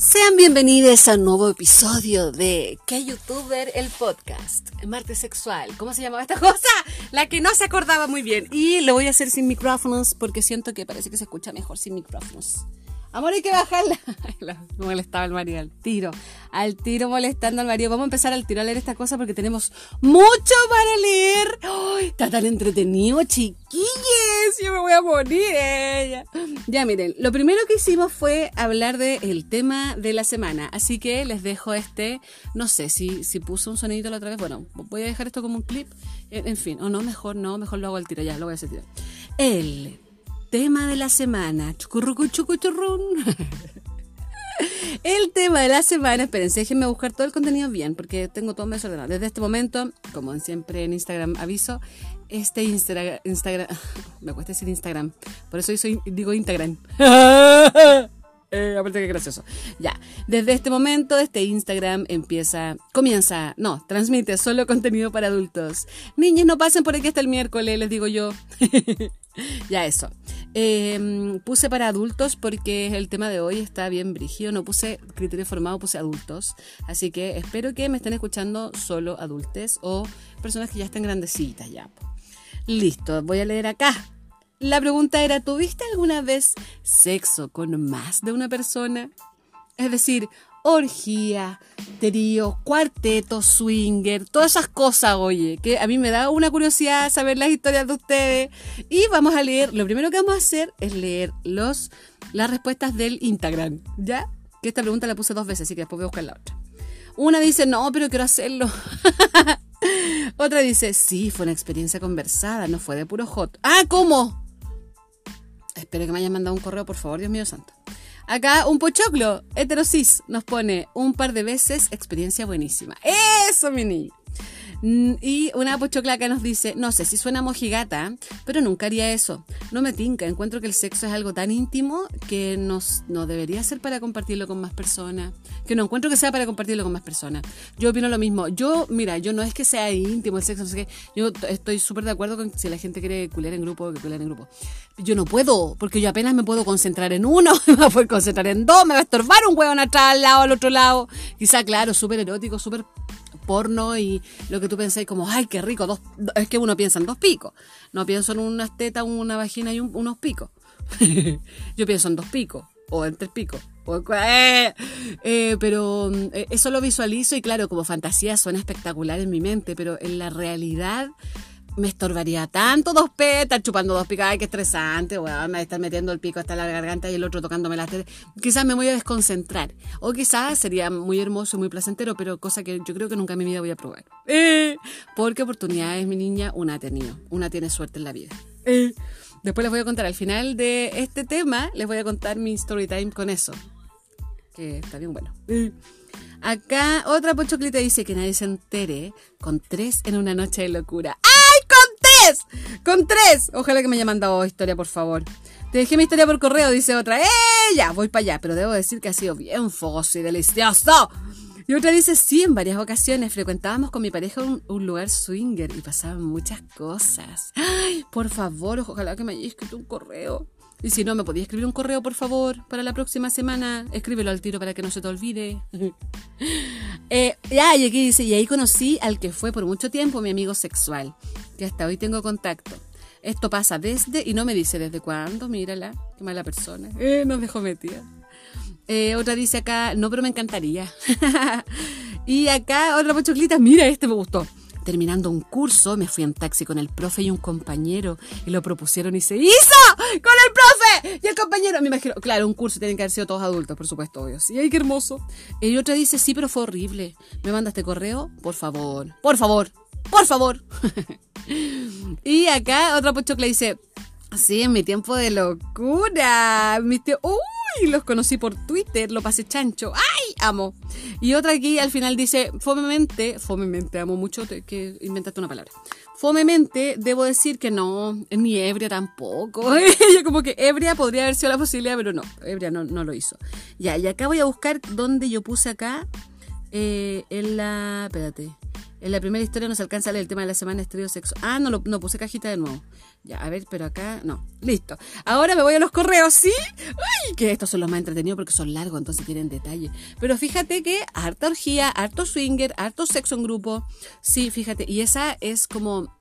Sean bienvenidos a un nuevo episodio de ¿Qué youtuber? El podcast. Martes sexual. ¿Cómo se llamaba esta cosa? La que no se acordaba muy bien. Y lo voy a hacer sin micrófonos porque siento que parece que se escucha mejor sin micrófonos. Amor, hay que bajarla. Molestaba el marido al tiro. Al tiro molestando al marido. Vamos a empezar al tiro a leer esta cosa porque tenemos mucho para leer. ¡Ay! está tan entretenido, chiquilles. Yo me voy a morir. Ya miren, lo primero que hicimos fue hablar del tema de la semana. Así que les dejo este. No sé si, si puso un sonidito la otra vez. Bueno, voy a dejar esto como un clip. En, fin, o no, mejor no, mejor lo hago al tiro. Ya, lo voy a hacer. El tema de la semana. El tema de la semana, espérense, déjenme buscar todo el contenido bien, porque tengo todo desordenado. Desde este momento, como siempre en Instagram aviso, este Instagram, Instagram, me cuesta decir Instagram, por eso soy, digo Instagram. Eh, aparte que gracioso. Ya, desde este momento, este Instagram empieza, comienza, no, transmite solo contenido para adultos. Niños, no pasen por aquí hasta el miércoles, les digo yo. ya eso. Em, puse para adultos porque el tema de hoy está bien brígido. No puse criterio formado, puse adultos. Así que espero que me estén escuchando solo adultos o personas que ya están grandecitas ya. Listo, voy a leer acá. La pregunta era, ¿tuviste alguna vez sexo con más de una persona? Es decir, orgía, trío, cuarteto, swinger, todas esas cosas, oye, que a mí me da una curiosidad saber las historias de ustedes. Y vamos a leer, lo primero que vamos a hacer es leer los, las respuestas del Instagram, ¿ya? Que esta pregunta la puse dos veces, así que después voy a buscar la otra. Una dice, no, pero quiero hacerlo. otra dice, sí, fue una experiencia conversada, no fue de puro hot. Ah, ¿cómo? Espero que me hayan mandado un correo, por favor, Dios mío santo. Acá un pochoclo, heterosis, nos pone un par de veces experiencia buenísima. Eso, mi niño. Mm, y una pochoclaca nos dice, no sé si suena mojigata, pero nunca haría eso. No me tinca, encuentro que el sexo es algo tan íntimo que nos, no debería ser para compartirlo con más personas. Que no encuentro que sea para compartirlo con más personas. Yo opino lo mismo. Yo, mira, yo no es que sea íntimo el sexo, no sé. Yo estoy súper de acuerdo con si la gente quiere culiar en grupo, que culiar en grupo. Yo no puedo, porque yo apenas me puedo concentrar en uno, me voy a concentrar en dos, me va a estorbar un hueón atrás, al lado, al otro lado. Quizá, claro, súper erótico, súper porno y lo que tú pensáis como, ay, qué rico, es que uno piensa en dos picos. No pienso en unas tetas, una vagina y unos picos. Yo pienso en dos picos o en tres picos. Eh, eh, pero eh, eso lo visualizo y claro, como fantasía suena espectacular en mi mente, pero en la realidad me estorbaría tanto dos petas, chupando dos picas, ay, qué estresante, weón, me estar metiendo el pico hasta la garganta y el otro tocándome las tetas. Quizás me voy a desconcentrar. O quizás sería muy hermoso muy placentero, pero cosa que yo creo que nunca en mi vida voy a probar. Porque oportunidades, mi niña, una ha tenido. Una tiene suerte en la vida. Después les voy a contar, al final de este tema, les voy a contar mi story time con eso. Que está bien bueno. Acá otra pochoclita dice que nadie se entere con tres en una noche de locura. Con tres. Ojalá que me haya mandado historia, por favor. Te dejé mi historia por correo, dice otra. ¡Eh! Ya, voy para allá. Pero debo decir que ha sido bien fogoso y delicioso. Y otra dice, sí, en varias ocasiones frecuentábamos con mi pareja un, lugar swinger y pasaban muchas cosas. Ay, por favor, ojalá que me haya escrito un correo. Y si no, ¿me podía escribir un correo, por favor, para la próxima semana? Escríbelo al tiro para que no se te olvide. eh, ya, y aquí dice, y ahí conocí al que fue por mucho tiempo mi amigo sexual, que hasta hoy tengo contacto. Esto pasa desde, y no me dice desde cuándo, mírala, qué mala persona. Eh, nos dejó metida. Eh, otra dice acá, no, pero me encantaría. y acá otra pochoclita, mira, este me gustó. Terminando un curso, me fui en taxi con el profe y un compañero y lo propusieron y se hizo con el profe y el compañero. Me imagino, claro, un curso tienen que haber sido todos adultos, por supuesto, obvio. Sí, ay, qué hermoso. Y otra dice, sí, pero fue horrible. ¿Me manda este correo? Por favor, por favor, por favor. y acá otra pochocla dice, sí, en mi tiempo de locura. Mi tío, los conocí por Twitter, lo pasé chancho. ¡Ay! Amo. Y otra aquí al final dice, fomemente, fomemente, amo mucho que inventaste una palabra. Fomemente, debo decir que no, ni ebria tampoco. Yo como que ebria podría haber sido la posibilidad, pero no, ebria no, no lo hizo. Ya, y acá voy a buscar dónde yo puse acá, eh, en la, espérate, en la primera historia nos alcanza el tema de la semana estéreo sexo. Ah, no, lo, no puse cajita de nuevo. Ya, a ver, pero acá no. Listo. Ahora me voy a los correos, ¿sí? ¡Ay! Que estos son los más entretenidos porque son largos, entonces tienen detalle. Pero fíjate que harta orgía, harto swinger, harto sexo en grupo. Sí, fíjate. Y esa es como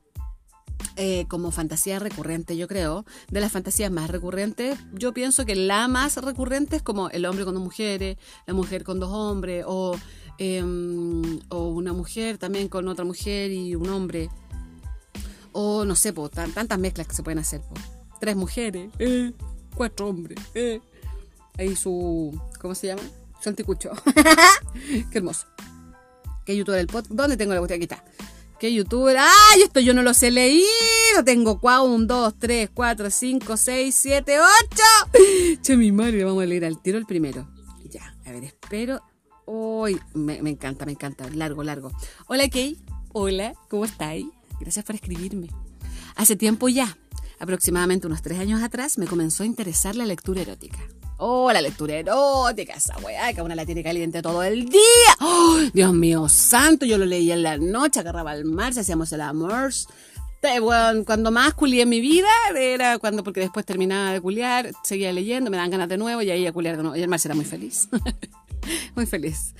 eh, como fantasía recurrente, yo creo. De las fantasías más recurrentes, yo pienso que la más recurrente es como el hombre con dos mujeres, la mujer con dos hombres, o, em, o una mujer también con otra mujer y un hombre. O no sé, po, tantas mezclas que se pueden hacer. Tres mujeres, eh, cuatro hombres. Eh. Ahí su. ¿Cómo se llama? Su. Qué hermoso. ¿Qué youtuber del pod? ¿Dónde tengo la botella? Aquí está. ¿Qué youtuber? ¡Ay! Esto yo no lo sé leído. Tengo 1, 2, 3, 4, 5, 6, 7, 8. Che, mi madre, vamos a leer al tiro el primero. Ya, a ver, espero. Uy, me, me encanta, me encanta. Largo, largo. Hola, Kay. Hola, ¿cómo estáis? Gracias por escribirme. Hace tiempo ya, aproximadamente unos tres años atrás, me comenzó a interesar la lectura erótica. Oh, la lectura erótica, esa weá, que una la tiene caliente todo el día. Oh, Dios mío santo, yo lo leía en la noche, agarraba al mar, hacíamos el amor. Bueno, cuando más culié en mi vida era cuando, porque después terminaba de culiar, seguía leyendo, me dan ganas de nuevo y ahí a culiar de nuevo. Y el mar era muy feliz. muy feliz.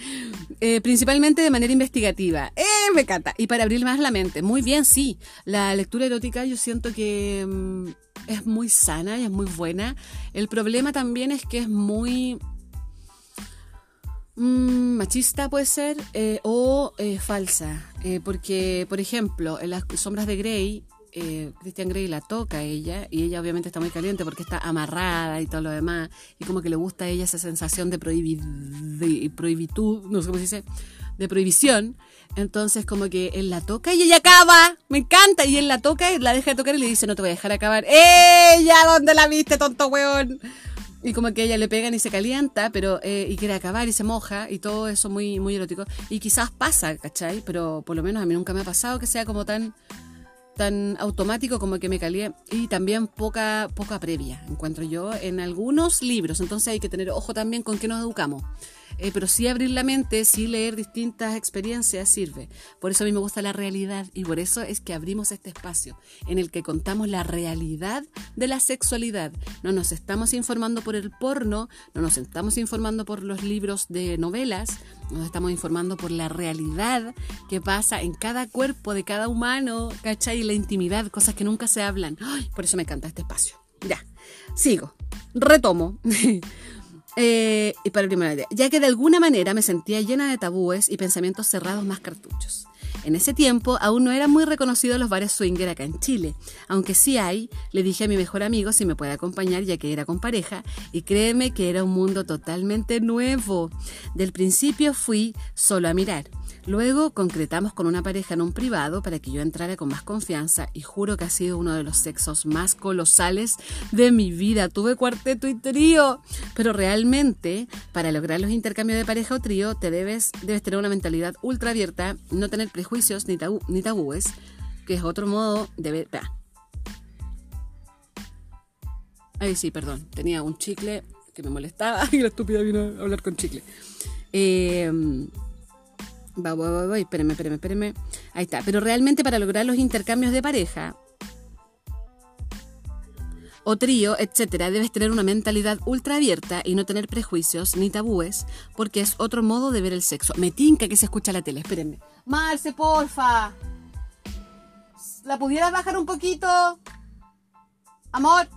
Eh, principalmente de manera investigativa. Eh, me encanta. Y para abrir más la mente. Muy bien, sí. La lectura erótica yo siento que... Mm, es muy sana y es muy buena. El problema también es que es muy mm, machista, puede ser, eh, o eh, falsa. Porque, por ejemplo, en las sombras de Grey, Christian Grey la toca a ella y ella obviamente está muy caliente porque está amarrada y todo lo demás. Y como que le gusta a ella esa sensación de, de prohibitud, no sé cómo se dice, de prohibición. Entonces como que él la toca y ella acaba. Me encanta. Y él la toca y la deja de tocar y le dice, no te voy a dejar acabar. ¡Ella! ¿Dónde la viste, tonto weón? Y como que ella le pegan y se calienta, pero eh, y quiere acabar y se moja y todo eso muy, muy erótico. Y quizás pasa, ¿cachai? Pero por lo menos a mí nunca me ha pasado que sea como tan tan automático como que me caliente y también poca poca previa encuentro yo en algunos libros. Entonces hay que tener ojo también con qué nos educamos eh, pero sí abrir la mente, sí leer distintas experiencias sirve. Por eso a mí me gusta la realidad y por eso es que abrimos este espacio en el que contamos la realidad de la sexualidad. No nos estamos informando por el porno, no nos estamos informando por los libros de novelas, nos estamos informando por la realidad que pasa en cada cuerpo de cada humano, ¿cachai? Y la intimidad, cosas que nunca se hablan. por eso me encanta este espacio. Ya, sigo, retomo. Eh, y para primera idea, ya que de alguna manera me sentía llena de tabúes y pensamientos cerrados más cartuchos. En ese tiempo aún no eran muy reconocidos los bares swinger acá en Chile, aunque sí hay, le dije a mi mejor amigo si me puede acompañar ya que era con pareja y créeme que era un mundo totalmente nuevo. Del principio fui solo a mirar Luego concretamos con una pareja en un privado para que yo entrara con más confianza y juro que ha sido uno de los sexos más colosales de mi vida. Tuve cuarteto y trío, pero realmente para lograr los intercambios de pareja o trío te debes, debes tener una mentalidad ultra abierta, no tener prejuicios ni, tabúes, que es otro modo de ver... Ay, sí, perdón, tenía un chicle que me molestaba y la estúpida vino a hablar con chicle. Eh, Va, va, va, espérame, espérame, espérame. Ahí está. Pero realmente para lograr los intercambios de pareja o trío, etcétera, debes tener una mentalidad ultra abierta y no tener prejuicios ni tabúes, porque es otro modo de ver el sexo. Me tinca que se escucha la tele, espérenme. Marce, porfa. ¿La pudieras bajar un poquito? Amor,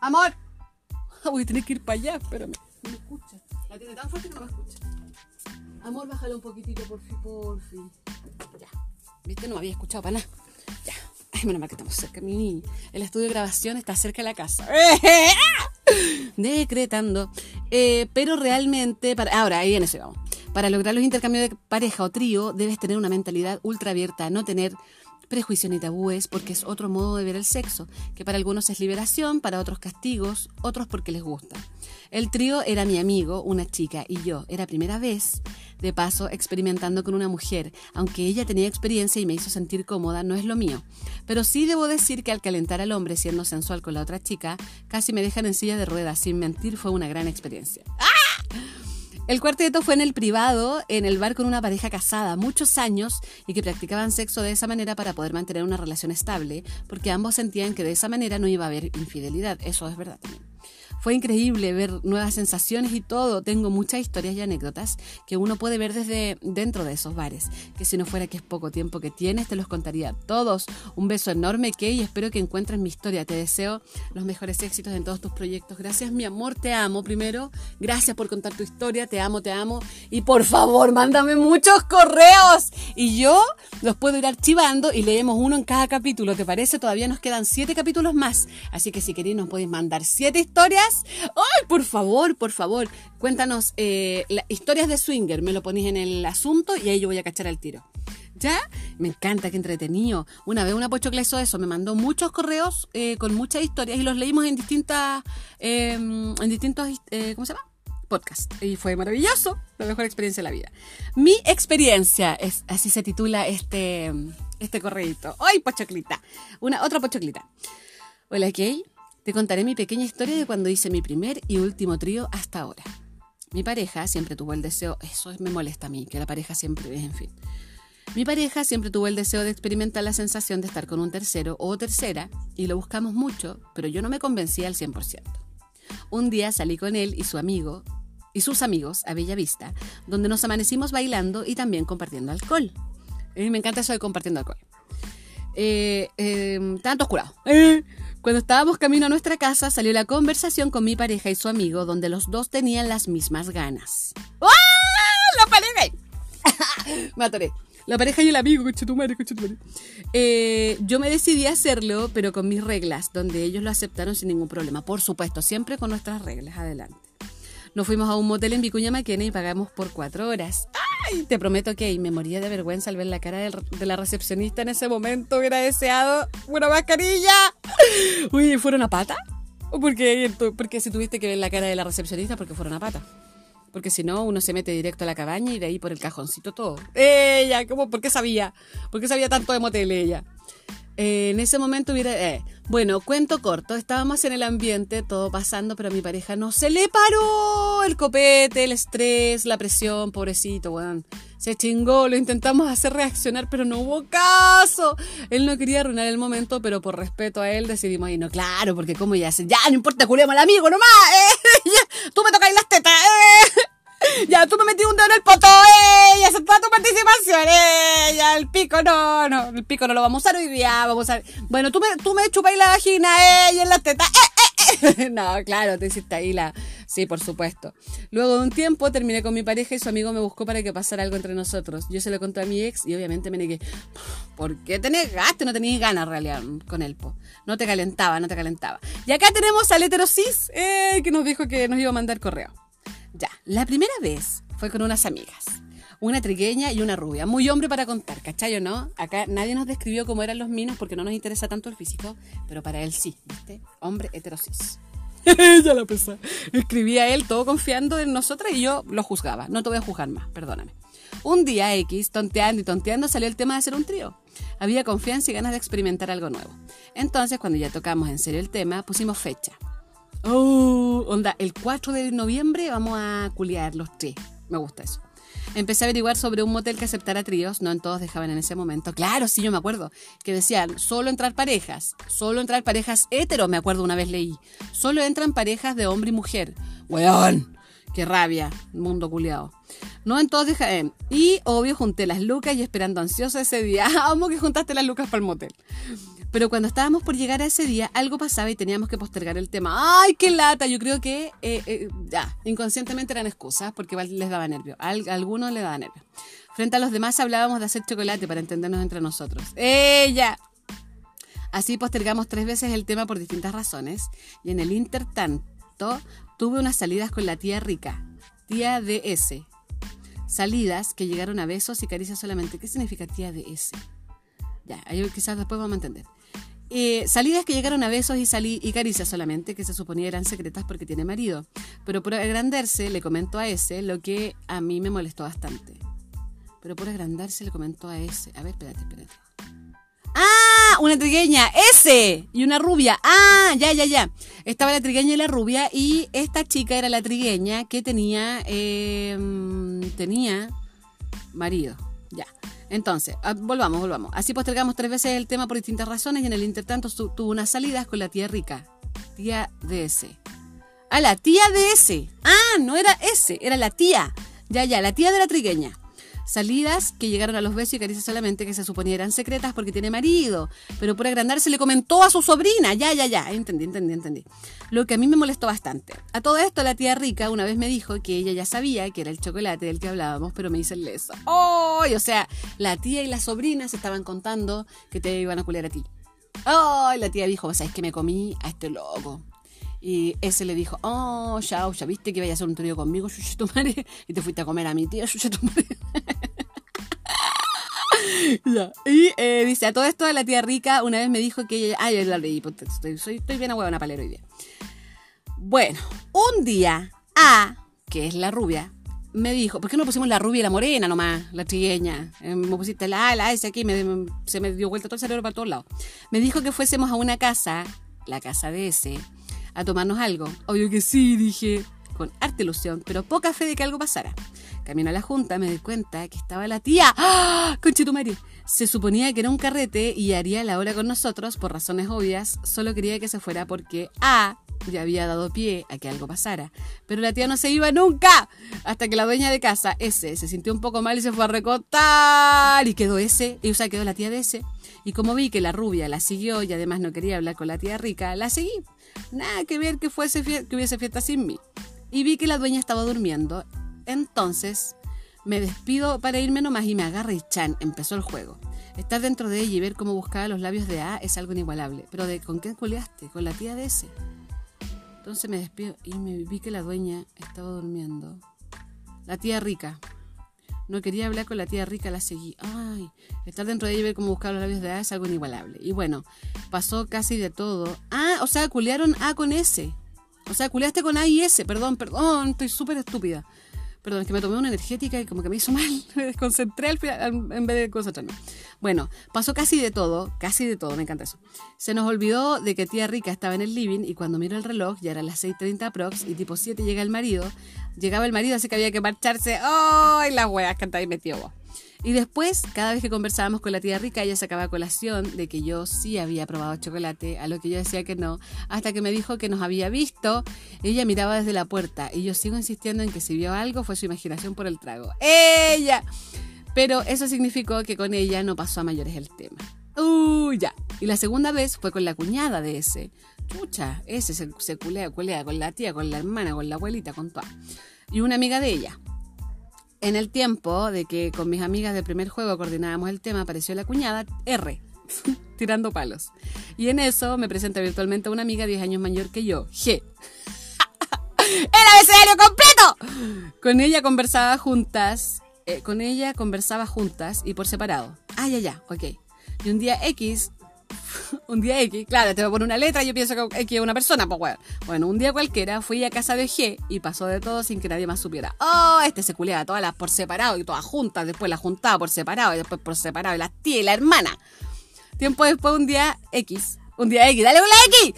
amor. Voy a tener que ir para allá, espérame. No me escucha. La tiene tan fuerte que no me escucha. Amor, bájale un poquitito, por fin, por fin. Ya. ¿Viste? No me había escuchado para nada. Ya. Ay, menos mal que estamos cerca. Mi, el estudio de grabación está cerca de la casa. Decretando. Eh, pero realmente, para, ahora, ahí en ese vamos. Para lograr los intercambios de pareja o trío, debes tener una mentalidad ultra abierta, no tener prejuicios ni tabúes, porque es otro modo de ver el sexo, que para algunos es liberación, para otros castigos, otros porque les gusta. El trío era mi amigo, una chica y yo. Era primera vez, de paso, experimentando con una mujer. Aunque ella tenía experiencia y me hizo sentir cómoda, no es lo mío. Pero sí debo decir que al calentar al hombre siendo sensual con la otra chica, casi me dejan en silla de ruedas. Sin mentir, fue una gran experiencia. ¡Ah! El cuarteto fue en el privado, en el bar con una pareja casada muchos años y que practicaban sexo de esa manera para poder mantener una relación estable, porque ambos sentían que de esa manera no iba a haber infidelidad. Eso es verdad también. Fue increíble ver nuevas sensaciones y todo. Tengo muchas historias y anécdotas que uno puede ver desde dentro de esos bares. Que si no fuera que es poco tiempo que tienes, te los contaría todos. Un beso enorme, Kay, y espero que encuentres mi historia. Te deseo los mejores éxitos en todos tus proyectos. Gracias, mi amor, te amo primero. Gracias por contar tu historia, te amo, te amo. Y por favor, mándame muchos correos. Y yo los puedo ir archivando y leemos uno en cada capítulo. ¿Te parece? Todavía nos quedan siete capítulos más. Así que si queréis nos podéis mandar siete historias ¡Ay, por favor, por favor! Cuéntanos eh, historias de swinger. Me lo ponéis en el asunto y ahí yo voy a cachar al tiro. ¿Ya? Me encanta, qué entretenido. Una vez una pochocla hizo eso, me mandó muchos correos eh, con muchas historias y los leímos en distintas, em, en distintos, eh, ¿cómo se llama? Podcast. Y fue maravilloso, la mejor experiencia de la vida. Mi experiencia, es, así se titula este, este correito. ¡Ay, pochoclita! Una, otra pochoclita. Hola, Kay. Te contaré mi pequeña historia de cuando hice mi primer y último trío hasta ahora. Mi pareja siempre tuvo el deseo, eso me molesta a mí, que la pareja siempre, en fin. Mi pareja siempre tuvo el deseo de experimentar la sensación de estar con un tercero o tercera y lo buscamos mucho, pero yo no me convencía al 100%. Un día salí con él y su amigo y sus amigos a Bella Vista, donde nos amanecimos bailando y también compartiendo alcohol. Mí me encanta eso de compartiendo alcohol. Eh, eh. Eh, cuando estábamos camino a nuestra casa, salió la conversación con mi pareja y su amigo, donde los dos tenían las mismas ganas. ¡Ah! ¡La pareja! me atoré. La pareja y el amigo, madre, eh, yo me decidí a hacerlo, pero con mis reglas, donde ellos lo aceptaron sin ningún problema. Por supuesto, siempre con nuestras reglas. Adelante. Nos fuimos a un motel en Vicuña Maquena y pagamos por cuatro horas. ¡Ay! Te prometo que me moría de vergüenza al ver la cara de la recepcionista en ese momento. Hubiera deseado una mascarilla. Uy, ¿fueron a pata? ¿O porque, porque si tuviste que ver la cara de la recepcionista? Porque fueron a pata. Porque si no, uno se mete directo a la cabaña y de ahí por el cajoncito todo. Ella, ¿cómo? ¿Por qué sabía? ¿Por qué sabía tanto de motel ella? Eh, en ese momento hubiera... Eh, bueno, cuento corto, estábamos en el ambiente, todo pasando, pero a mi pareja no se le paró el copete, el estrés, la presión, pobrecito, weón. Se chingó, lo intentamos hacer reaccionar, pero no hubo caso. Él no quería arruinar el momento, pero por respeto a él decidimos no, Claro, porque como ya se, ya no importa, culiamos al amigo nomás, eh, tú me tocas las tetas, eh. Ya, tú me metí un dedo en el poto, ¡eh! Ya toda tu participación, ¡eh! Ya, el pico no, no, el pico no lo vamos a usar hoy día, vamos a... Bueno, tú me, tú me chupas la vagina, ¡eh! Y en la teta, ¡eh, eh, eh! No, claro, te hiciste ahí la... Sí, por supuesto. Luego de un tiempo terminé con mi pareja y su amigo me buscó para que pasara algo entre nosotros. Yo se lo conté a mi ex y obviamente me negué. ¿Por qué te negaste? No tenías ganas en con él, po. No te calentaba, no te calentaba. Y acá tenemos al heterosis, eh, que nos dijo que nos iba a mandar correo. Ya, la primera vez fue con unas amigas. Una trigueña y una rubia. Muy hombre para contar, ¿cachai o no? Acá nadie nos describió cómo eran los minos porque no nos interesa tanto el físico, pero para él sí, ¿viste? Hombre heterosis. ya la. Escribía él todo confiando en nosotras y yo lo juzgaba. No te voy a juzgar más, perdóname. Un día X, tonteando y tonteando, salió el tema de hacer un trío. Había confianza y ganas de experimentar algo nuevo. Entonces, cuando ya tocamos en serio el tema, pusimos fecha. Oh, onda, el 4 de noviembre vamos a culiar los tres. Me gusta eso. Empecé a averiguar sobre un motel que aceptara tríos, no en todos dejaban en ese momento. Claro, sí, yo me acuerdo, que decían, solo entrar parejas, solo entrar parejas hetero, me acuerdo una vez leí. Solo entran parejas de hombre y mujer. Weón, qué rabia, mundo culiado. No en todos dejaban. Y obvio junté las lucas y esperando ansiosa ese día. Amo que juntaste las lucas para el motel. Pero cuando estábamos por llegar a ese día, algo pasaba y teníamos que postergar el tema. ¡Ay, qué lata! Yo creo que eh, eh, ya, inconscientemente eran excusas porque les daba nervio. A algunos les daba nervio. Frente a los demás hablábamos de hacer chocolate para entendernos entre nosotros. ¡Ella! Así postergamos tres veces el tema por distintas razones y en el intertanto tuve unas salidas con la tía rica, tía DS. Salidas que llegaron a besos y caricias solamente. ¿Qué significa tía DS? Ya, ahí quizás después vamos a entender. Eh, salidas que llegaron a besos y, salí, y caricias solamente, que se suponía eran secretas porque tiene marido. Pero por agrandarse le comentó a ese lo que a mí me molestó bastante. Pero por agrandarse le comentó a ese. A ver, espérate, espérate. Ah, una trigueña, ese. Y una rubia. Ah, ya, ya, ya. Estaba la trigueña y la rubia y esta chica era la trigueña que tenía, em, tenía marido. Ya. Entonces, ah, volvamos, volvamos. Así postergamos tres veces el tema por distintas razones y en el intertanto tuvo unas salidas con la tía rica. Tía de ese. Ah, la tía de ese. Ah, no era ese, era la tía. Ya, ya, la tía de la trigueña. Salidas que llegaron a los besos y caricias solamente que se suponía eran secretas porque tiene marido. Pero por agrandarse le comentó a su sobrina. Ya, ya, ya. Entendí, entendí, entendí. Lo que a mí me molestó bastante. A todo esto, la tía rica una vez me dijo que ella ya sabía que era el chocolate del que hablábamos, pero me hice el leso. ¡Oh! O sea, la tía y la sobrina se estaban contando que te iban a culiar a ti. ¡Oh! la tía dijo, ¿sabes que me comí a este loco? Y ese le dijo, oh, ya, ya viste que iba a hacer un trío conmigo, y te fuiste a comer a mi tía, ya. Y eh, dice, a todo esto la tía rica una vez me dijo que ella, ay, la leí, pues, estoy, soy, estoy bien a huevona palero hoy día. Bueno, un día, A, que es la rubia, me dijo, ¿por qué no pusimos la rubia y la morena nomás, la trigueña? Eh, me pusiste la A, la S aquí, me, se me dio vuelta todo el cerebro para todos lados. Me dijo que fuésemos a una casa, la casa de ese, a tomarnos algo. Obvio que sí, dije, con arte ilusión, pero poca fe de que algo pasara. Camino a la junta, me di cuenta que estaba la tía. ¡Ah! Conchetumare. Se suponía que era un carrete y haría la hora con nosotros por razones obvias. Solo quería que se fuera porque A ya había dado pie a que algo pasara. Pero la tía no se iba nunca. Hasta que la dueña de casa, ese, se sintió un poco mal y se fue a recotar. Y quedó ese, y o sea, quedó la tía de ese. Y como vi que la rubia la siguió y además no quería hablar con la tía rica, la seguí. Nada que ver que, fuese que hubiese fiesta sin mí. Y vi que la dueña estaba durmiendo. Entonces me despido para irme nomás y me agarra y chan, empezó el juego. Estar dentro de ella y ver cómo buscaba los labios de A es algo inigualable. Pero de ¿con qué culeaste? Con la tía de ese. Entonces me despido y me vi que la dueña estaba durmiendo. La tía rica. No quería hablar con la tía rica, la seguí. Ay, estar dentro de ella y ver cómo buscar los labios de A es algo inigualable. Y bueno, pasó casi de todo. Ah, o sea, culearon A con S. O sea, culeaste con A y S. Perdón, perdón, estoy súper estúpida. Perdón, es que me tomé una energética y como que me hizo mal. Me desconcentré al final, en vez de concentrarme. Bueno, pasó casi de todo, casi de todo, me encanta eso. Se nos olvidó de que tía Rica estaba en el living y cuando miro el reloj ya era las 6.30 prox y tipo 7 llega el marido. Llegaba el marido, así que había que marcharse. ¡Ay, las weas! Canta y metió vos. Y después, cada vez que conversábamos con la tía rica, ella sacaba colación de que yo sí había probado chocolate, a lo que yo decía que no, hasta que me dijo que nos había visto. Ella miraba desde la puerta y yo sigo insistiendo en que si vio algo fue su imaginación por el trago. ¡Ella! Pero eso significó que con ella no pasó a mayores el tema. ¡Uy, ya! Y la segunda vez fue con la cuñada de ese. Pucha, ese se, culea, culea con la tía, con la hermana, con la abuelita, con toda. Y una amiga de ella en el tiempo de que con mis amigas del primer juego coordinábamos el tema, apareció la cuñada R, tirando palos. Y en eso me presenta virtualmente una amiga 10 años mayor que yo, G. ¡El abecedario completo! Con ella conversaba juntas, eh, con ella conversaba juntas y por separado. Ah, ya, ya, ok. Y un día X un día X, claro, te voy a poner una letra, yo pienso que X es una persona, pues bueno. Bueno, un día cualquiera fui a casa de G y pasó de todo sin que nadie más supiera. Oh, este se culeaba todas las por separado y todas juntas, después las juntaba por separado y después por separado y las tía y la hermana. Tiempo después, un día X, un día X, dale la X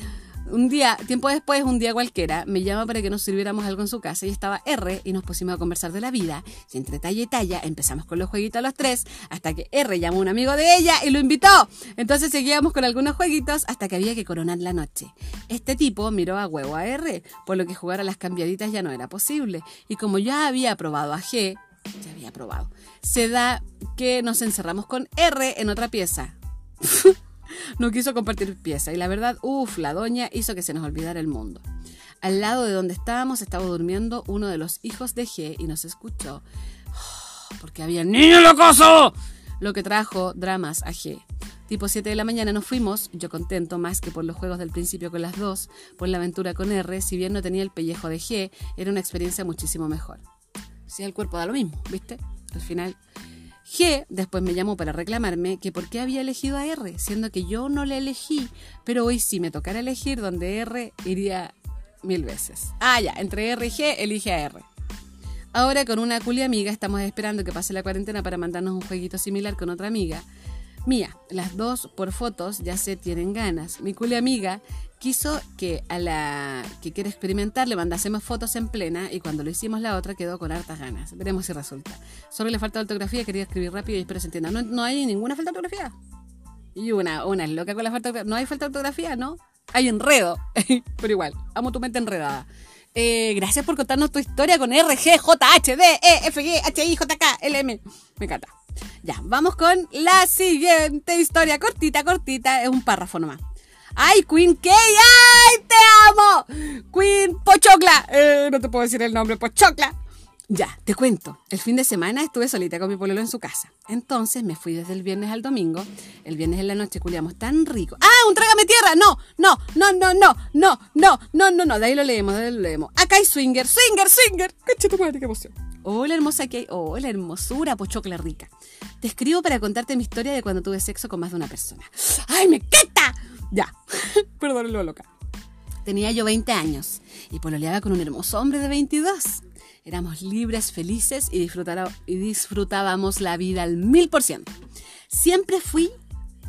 un día, tiempo después, un día cualquiera, me llama para que nos sirviéramos algo en su casa y estaba R y nos pusimos a conversar de la vida. Y entre talla y talla empezamos con los jueguitos los tres hasta que R llamó a un amigo de ella y lo invitó. Entonces seguíamos con algunos jueguitos hasta que había que coronar la noche. Este tipo miró a huevo a R, por lo que jugar a las cambiaditas ya no era posible. Y como ya había probado a G, ya había probado, se da que nos encerramos con R en otra pieza. no quiso compartir pieza y la verdad, uff, la doña hizo que se nos olvidara el mundo. Al lado de donde estábamos estaba durmiendo uno de los hijos de G y nos escuchó porque había niño locoso, lo que trajo dramas a G. Tipo 7 de la mañana nos fuimos, yo contento más que por los juegos del principio con las dos, por la aventura con R, si bien no tenía el pellejo de G, era una experiencia muchísimo mejor. Si el cuerpo da lo mismo, ¿viste? Al final G después me llamó para reclamarme que por qué había elegido a R, siendo que yo no le elegí, pero hoy si me tocara elegir donde R iría mil veces. Ah, ya, entre R y G elige a R. Ahora con una culia amiga estamos esperando que pase la cuarentena para mandarnos un jueguito similar con otra amiga. Mía, las dos por fotos ya se tienen ganas. Mi culia amiga quiso que a la que quiere experimentar le mandásemos fotos en plena y cuando lo hicimos la otra quedó con hartas ganas. Veremos si resulta. Solo le falta ortografía, quería escribir rápido y espero se entienda. No, no hay ninguna falta de ortografía. Y una, una es loca con la falta de ortografía. No hay falta de ortografía, ¿no? Hay enredo. Pero igual, amo tu mente enredada. Eh, gracias por contarnos tu historia con R, G, J, H, D, E, F, G, H, I, J, K, L, M. Me encanta. Ya, vamos con la siguiente historia. Cortita, cortita. Es un párrafo nomás. ¡Ay, Queen Kay! ¡Ay, te amo! Queen Pochocla. Eh, no te puedo decir el nombre, Pochocla. Ya, te cuento. El fin de semana estuve solita con mi pololo en su casa. Entonces me fui desde el viernes al domingo. El viernes en la noche culiamos tan rico. ¡Ah, un trágame tierra! No, no, no, no, no, no, no, no, no, no. De ahí lo leemos, de ahí lo leemos. Acá hay swinger, swinger, swinger. ¡Caché tu madre, qué emoción! Hola hermosa que hay. Hola hermosura, pochocla rica. Te escribo para contarte mi historia de cuando tuve sexo con más de una persona. ¡Ay, me encanta! Ya, perdón lo loca. Tenía yo 20 años y pololeaba con un hermoso hombre de 22. Éramos libres, felices y, y disfrutábamos la vida al mil por ciento. Siempre fui,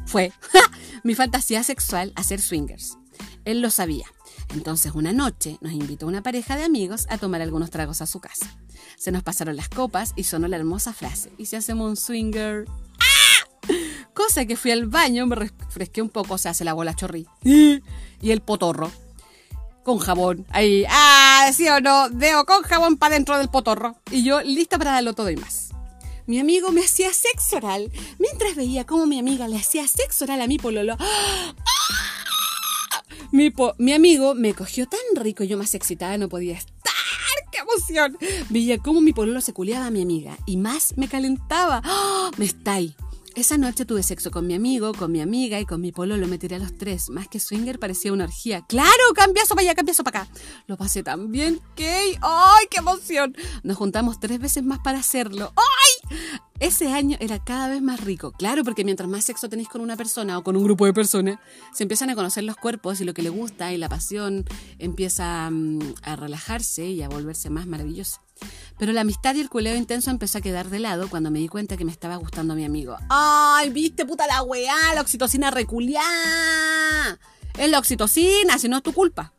fue, mi fantasía sexual a ser swingers. Él lo sabía. Entonces una noche nos invitó una pareja de amigos a tomar algunos tragos a su casa. Se nos pasaron las copas y sonó la hermosa frase. ¿Y si hacemos un swinger? ¡Ah! Cosa que fui al baño, me refresqué un poco, o sea, se lavó la chorri. Y el potorro. Con jabón. Ahí. ¡Ah! ¿Sí o no? Deo con jabón para dentro del potorro. Y yo lista para darlo todo y más. Mi amigo me hacía sexo oral. Mientras veía cómo mi amiga le hacía sexo oral a mi pololo. ¡Ah! Mi, mi amigo me cogió tan rico yo más excitada no podía estar. ¡Qué emoción! Veía cómo mi pololo se culeaba a mi amiga y más me calentaba. ¡Oh! Me está ahí. Esa noche tuve sexo con mi amigo, con mi amiga y con mi pololo. Me tiré a los tres. Más que swinger parecía una orgía. ¡Claro! Cambiazo para allá, cambiazo para acá. Lo pasé tan bien. ¡Ay, qué emoción! Nos juntamos tres veces más para hacerlo. ¡Ay! Ese año era cada vez más rico. Claro, porque mientras más sexo tenéis con una persona o con un grupo de personas, se empiezan a conocer los cuerpos y lo que le gusta y la pasión empieza mm, a relajarse y a volverse más maravilloso. Pero la amistad y el culeo intenso empezó a quedar de lado cuando me di cuenta que me estaba gustando mi amigo. ¡Ay, viste, puta la weá! La oxitocina reculiá. Es la oxitocina, si no es tu culpa.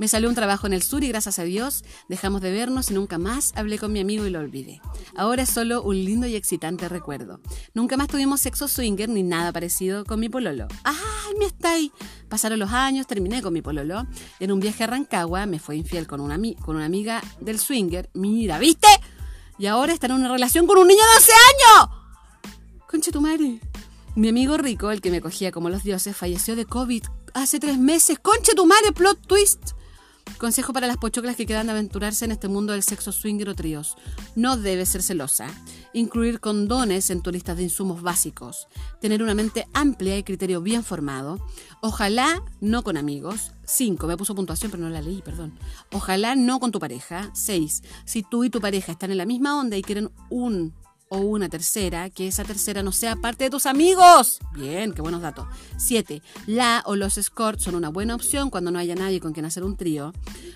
Me salió un trabajo en el sur y gracias a Dios dejamos de vernos y nunca más hablé con mi amigo y lo olvidé. Ahora es solo un lindo y excitante recuerdo. Nunca más tuvimos sexo swinger ni nada parecido con mi pololo. ¡Ay, me está ahí! Pasaron los años, terminé con mi pololo. En un viaje a Rancagua me fue infiel con una, con una amiga del swinger. Mira, ¿viste? Y ahora está en una relación con un niño de 12 años. Conche tu madre. Mi amigo rico, el que me cogía como los dioses, falleció de COVID hace tres meses. Conche tu madre, plot twist. Consejo para las pochoclas que quedan de aventurarse en este mundo del sexo swinger o tríos. No debes ser celosa. Incluir condones en tu lista de insumos básicos. Tener una mente amplia y criterio bien formado. Ojalá no con amigos. 5. Me puso puntuación pero no la leí, perdón. Ojalá no con tu pareja. 6. Si tú y tu pareja están en la misma onda y quieren un o una tercera, que esa tercera no sea parte de tus amigos. Bien, qué buenos datos. 7. La o los escorts son una buena opción cuando no haya nadie con quien hacer un trío.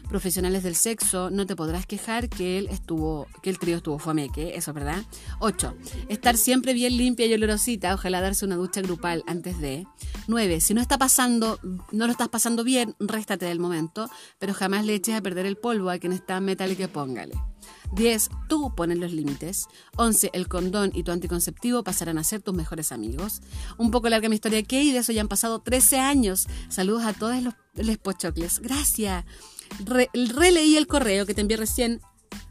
Profesionales del sexo, no te podrás quejar que estuvo, que el trío estuvo fomeque, eso es verdad. 8. Estar siempre bien limpia y olorosita, ojalá darse una ducha grupal antes de. 9. Si no está pasando, no lo estás pasando bien, réstate del momento, pero jamás le eches a perder el polvo a quien está metálico póngale. 10. Tú pones los límites. 11. El condón y tu anticonceptivo pasarán a ser tus mejores amigos. Un poco larga mi historia y de eso ya han pasado 13 años. Saludos a todos los, les pochocles. Gracias. releí el correo que te envié recién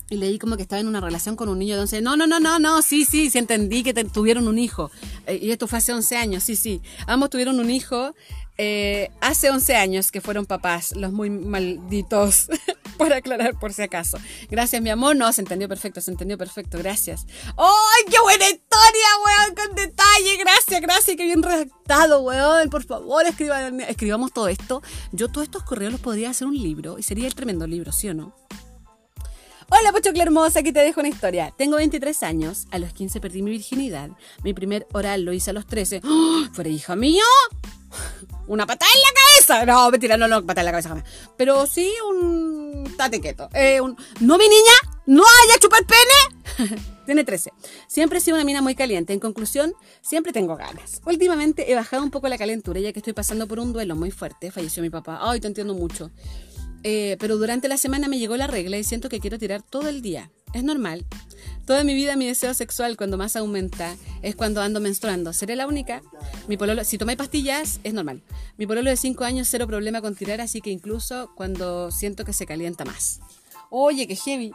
y leí como que estaba en una relación con un niño de 11 No, no, no, no, no, sí, sí, sí entendí que tuvieron un hijo. Eh, y esto fue hace 11 años, sí, sí. Ambos tuvieron un hijo eh, hace 11 años que fueron papás, los muy malditos, por aclarar por si acaso. Gracias, mi amor. No, se entendió perfecto, se entendió perfecto. Gracias. ¡Ay, qué buena historia, weón! Con detalle. Gracias, gracias. Qué bien redactado, weón. Por favor, escriban, escribamos todo esto. Yo todos estos correos los podría hacer un libro y sería el tremendo libro, ¿sí o no? Hola, Pochocla hermosa, aquí te dejo una historia. Tengo 23 años, a los 15 perdí mi virginidad. Mi primer oral lo hice a los 13. ¡Oh! ¿Fuera hija mía? Una patada en la cabeza. No, mentira, no, no, patada en la cabeza jamás. Pero sí un tate quieto. Eh, no, mi niña, no haya chupar pene. Tiene 13. Siempre he sido una mina muy caliente. En conclusión, siempre tengo ganas. Últimamente he bajado un poco la calentura ya que estoy pasando por un duelo muy fuerte. Falleció mi papá. Ay, te entiendo mucho. Eh, pero durante la semana me llegó la regla y siento que quiero tirar todo el día. Es normal. Toda mi vida mi deseo sexual cuando más aumenta es cuando ando menstruando. ¿Seré la única? Mi pololo, si tomáis pastillas, es normal. Mi pololo de 5 años, cero problema con tirar, así que incluso cuando siento que se calienta más. Oye, qué heavy.